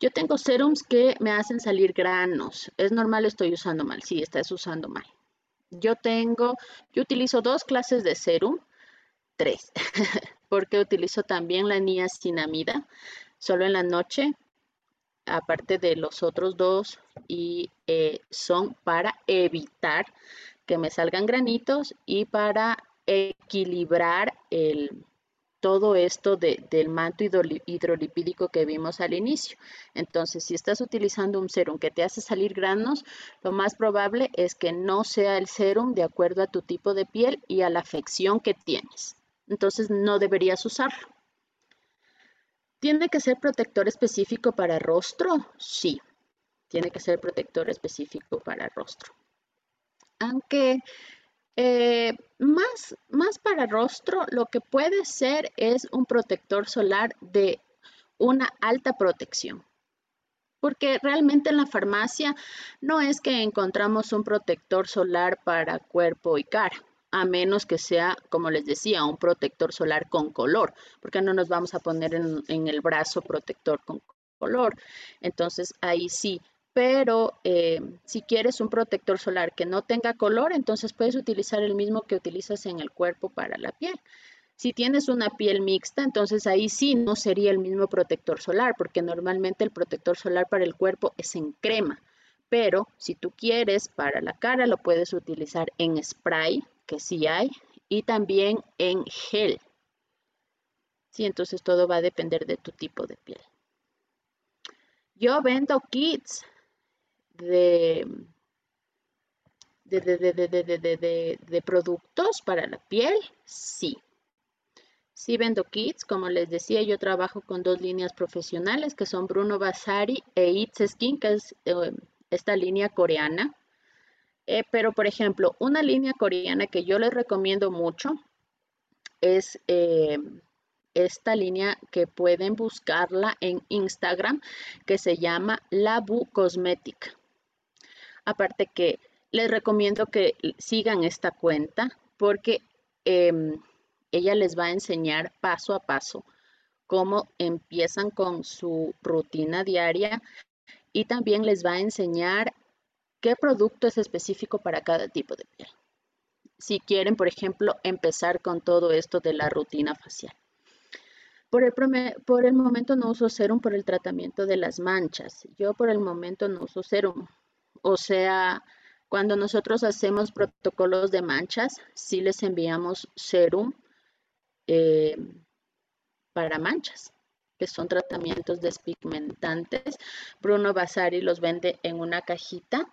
Yo tengo serums que me hacen salir granos. Es normal, estoy usando mal. Sí, estás usando mal. Yo tengo, yo utilizo dos clases de serum, tres, porque utilizo también la niacinamida, solo en la noche, aparte de los otros dos, y eh, son para evitar que me salgan granitos y para equilibrar el, todo esto del manto hidrolipídico que vimos al inicio. Entonces, si estás utilizando un serum que te hace salir granos, lo más probable es que no sea el serum de acuerdo a tu tipo de piel y a la afección que tienes. Entonces, no deberías usarlo. ¿Tiene que ser protector específico para rostro? Sí, tiene que ser protector específico para rostro aunque eh, más, más para rostro, lo que puede ser es un protector solar de una alta protección. Porque realmente en la farmacia no es que encontramos un protector solar para cuerpo y cara, a menos que sea, como les decía, un protector solar con color, porque no nos vamos a poner en, en el brazo protector con color. Entonces ahí sí, pero eh, si quieres un protector solar que no tenga color, entonces puedes utilizar el mismo que utilizas en el cuerpo para la piel. Si tienes una piel mixta, entonces ahí sí no sería el mismo protector solar, porque normalmente el protector solar para el cuerpo es en crema. Pero si tú quieres para la cara, lo puedes utilizar en spray, que sí hay, y también en gel. Sí, entonces todo va a depender de tu tipo de piel. Yo vendo kits de, de, productos para la piel, sí. Sí vendo kits, como les decía, yo trabajo con dos líneas profesionales que son Bruno Basari e It's Skin, que es eh, esta línea coreana. Eh, pero, por ejemplo, una línea coreana que yo les recomiendo mucho es eh, esta línea que pueden buscarla en Instagram que se llama Labu Cosmetic. Aparte que les recomiendo que sigan esta cuenta porque em, ella les va a enseñar paso a paso cómo empiezan con su rutina diaria y también les va a enseñar qué producto es específico para cada tipo de piel. Si quieren, por ejemplo, empezar con todo esto de la rutina facial. Por el, por el momento no uso serum por el tratamiento de las manchas. Yo por el momento no uso serum. O sea, cuando nosotros hacemos protocolos de manchas, sí les enviamos serum eh, para manchas, que son tratamientos despigmentantes. Bruno Basari los vende en una cajita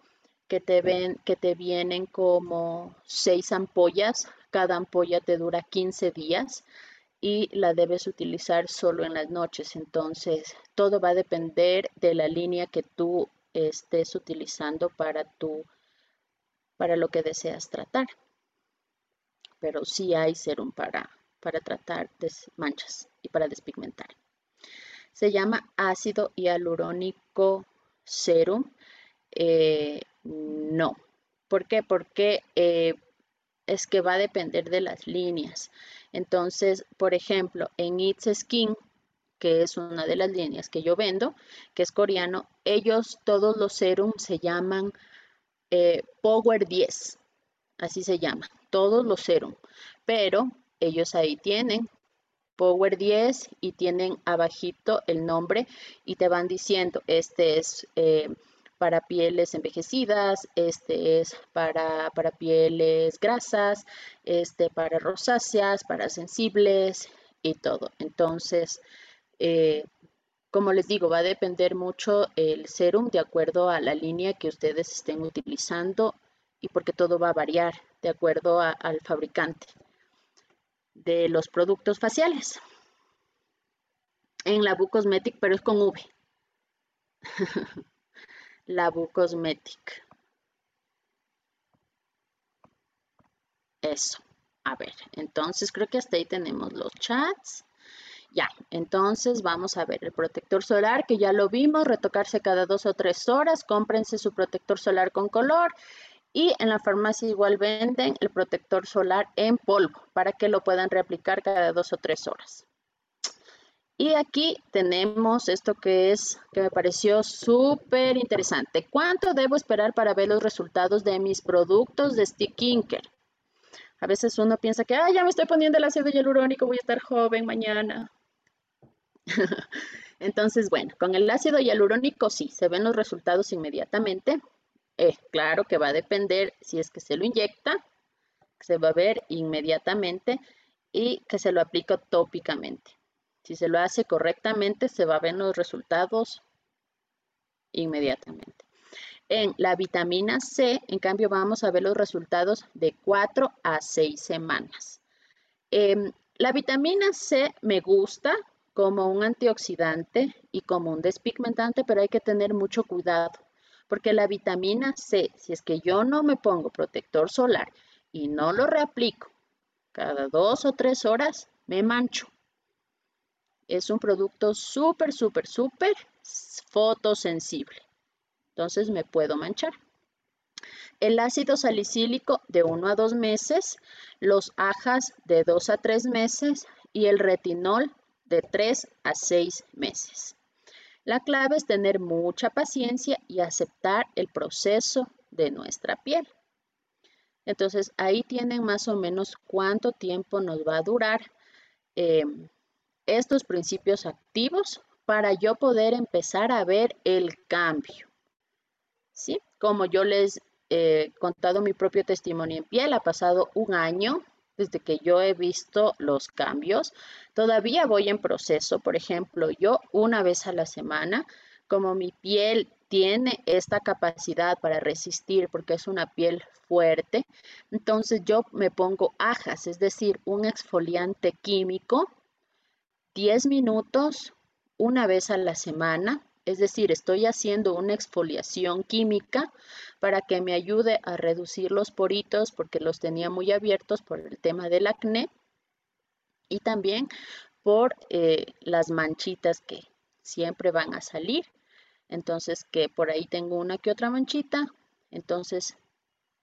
que te, ven, que te vienen como seis ampollas. Cada ampolla te dura 15 días y la debes utilizar solo en las noches. Entonces, todo va a depender de la línea que tú estés utilizando para tu para lo que deseas tratar. Pero sí hay serum para, para tratar manchas y para despigmentar. Se llama ácido hialurónico serum, eh, no. ¿Por qué? Porque eh, es que va a depender de las líneas. Entonces, por ejemplo, en It's Skin, que es una de las líneas que yo vendo, que es coreano, ellos todos los serums se llaman eh, Power 10, así se llama, todos los serum, pero ellos ahí tienen Power 10 y tienen abajito el nombre y te van diciendo, este es eh, para pieles envejecidas, este es para, para pieles grasas, este para rosáceas, para sensibles y todo. Entonces, eh, como les digo, va a depender mucho el serum de acuerdo a la línea que ustedes estén utilizando y porque todo va a variar de acuerdo al fabricante de los productos faciales. En la Cosmetic, pero es con V. la Cosmetic. Eso. A ver, entonces creo que hasta ahí tenemos los chats. Ya, entonces vamos a ver el protector solar que ya lo vimos, retocarse cada dos o tres horas, cómprense su protector solar con color y en la farmacia igual venden el protector solar en polvo para que lo puedan reaplicar cada dos o tres horas. Y aquí tenemos esto que es, que me pareció súper interesante. ¿Cuánto debo esperar para ver los resultados de mis productos de Skincare? A veces uno piensa que, ya me estoy poniendo el ácido hialurónico, voy a estar joven mañana. Entonces, bueno, con el ácido hialurónico sí, se ven los resultados inmediatamente. Eh, claro que va a depender si es que se lo inyecta, se va a ver inmediatamente y que se lo aplica tópicamente. Si se lo hace correctamente, se va a ver los resultados inmediatamente. En la vitamina C, en cambio, vamos a ver los resultados de 4 a 6 semanas. Em, la vitamina C me gusta como un antioxidante y como un despigmentante, pero hay que tener mucho cuidado, porque la vitamina C, si es que yo no me pongo protector solar y no lo reaplico cada dos o tres horas, me mancho. Es un producto súper, súper, súper fotosensible. Entonces me puedo manchar. El ácido salicílico de 1 a 2 meses, los ajas de 2 a 3 meses y el retinol de 3 a 6 meses. La clave es tener mucha paciencia y aceptar el proceso de nuestra piel. Entonces ahí tienen más o menos cuánto tiempo nos va a durar eh, estos principios activos para yo poder empezar a ver el cambio. ¿Sí? Como yo les he contado mi propio testimonio en piel, ha pasado un año desde que yo he visto los cambios. Todavía voy en proceso, por ejemplo, yo una vez a la semana, como mi piel tiene esta capacidad para resistir porque es una piel fuerte, entonces yo me pongo ajas, es decir, un exfoliante químico, 10 minutos una vez a la semana es decir, estoy haciendo una exfoliación química para que me ayude a reducir los poritos porque los tenía muy abiertos por el tema del acné y también por eh, las manchitas que siempre van a salir. Entonces, que por ahí tengo una que otra manchita. Entonces,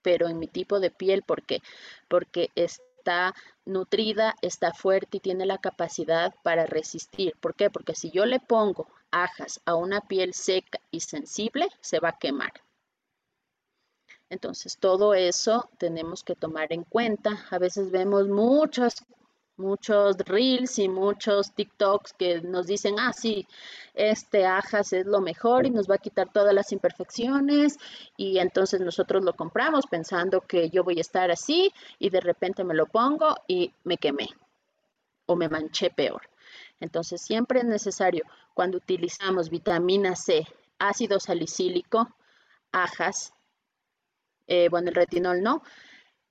pero en mi tipo de piel, ¿por qué? Porque está nutrida, está fuerte y tiene la capacidad para resistir. ¿Por qué? Porque si yo le pongo ajas a una piel seca y sensible, se va a quemar. Entonces, todo eso tenemos que tomar en cuenta. A veces vemos muchos, muchos reels y muchos TikToks que nos dicen, ah, sí, este ajas es lo mejor y nos va a quitar todas las imperfecciones. Y entonces nosotros lo compramos pensando que yo voy a estar así y de repente me lo pongo y me quemé o me manché peor. Entonces, siempre es necesario cuando utilizamos vitamina C, ácido salicílico, ajas, eh, bueno, el retinol no,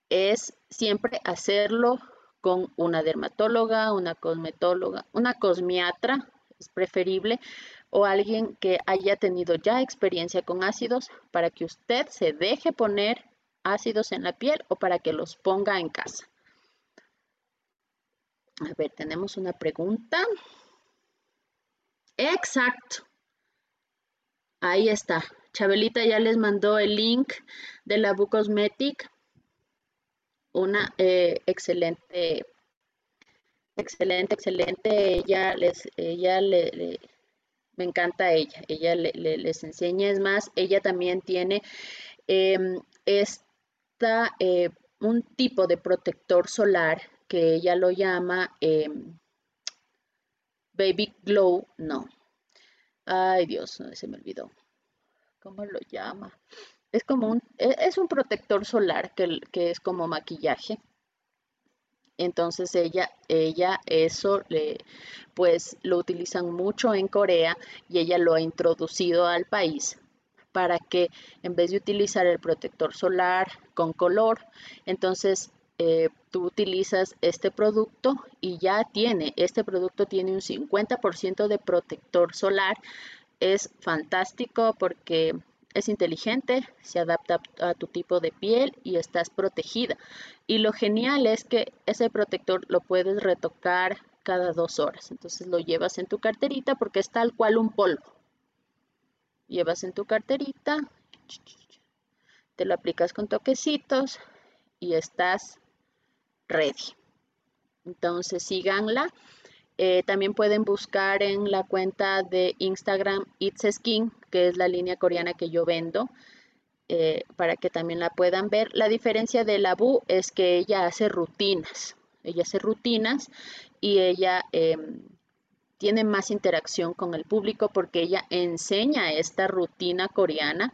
es siempre hacerlo con una dermatóloga, una cosmetóloga, una cosmiatra, es preferible, o alguien que haya tenido ya experiencia con ácidos para que usted se deje poner ácidos en la piel o para que los ponga en casa. A ver, tenemos una pregunta. Exacto. Ahí está. Chabelita ya les mandó el link de la Bu Cosmetic. Una eh, excelente, excelente, excelente. Ella les, ella le, me encanta ella. Ella les enseña. Es más, ella también tiene em, esta, eh, un tipo de protector solar que ella lo llama em, Baby Glow. No, Ay, Dios, se me olvidó. ¿Cómo lo llama? Es como un, e, es un protector solar que, que es como maquillaje. Entonces ella, ella eso le, pues lo utilizan mucho en Corea y ella lo ha introducido al país para que en vez de utilizar el protector solar con color, entonces eh, tú utilizas este producto y ya tiene, este producto tiene un 50% de protector solar. Es fantástico porque es inteligente, se adapta a tu tipo de piel y estás protegida. Y lo genial es que ese protector lo puedes retocar cada dos horas. Entonces lo llevas en tu carterita porque es tal cual un polvo. Llevas en tu carterita, te lo aplicas con toquecitos y estás ready. Entonces síganla. Eh, también pueden buscar en la cuenta de Instagram It's Skin, que es la línea coreana que yo vendo, eh, para que también la puedan ver. La diferencia de la Bu es que ella hace rutinas. Ella hace rutinas y ella em, tiene más interacción con el público porque ella enseña esta rutina coreana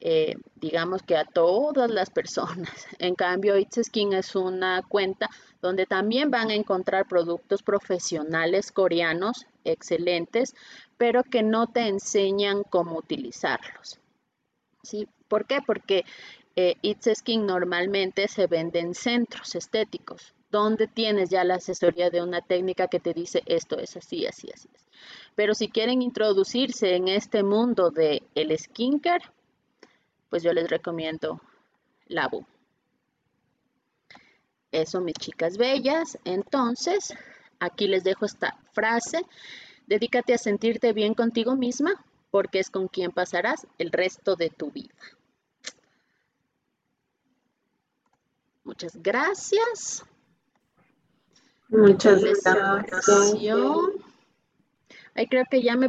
eh, digamos que a todas las personas. En cambio, It's Skin es una cuenta donde también van a encontrar productos profesionales coreanos excelentes, pero que no te enseñan cómo utilizarlos. ¿Sí? ¿Por qué? Porque eh, It's Skin normalmente se vende en centros estéticos, donde tienes ya la asesoría de una técnica que te dice esto es así, así, así. Pero si quieren introducirse en este mundo del el skincare, pues yo les recomiendo Labu. Eso, mis chicas bellas. Entonces, aquí les dejo esta frase. Dedícate a sentirte bien contigo misma porque es con quien pasarás el resto de tu vida. Muchas gracias. Muchas gracias. Ahí creo que ya me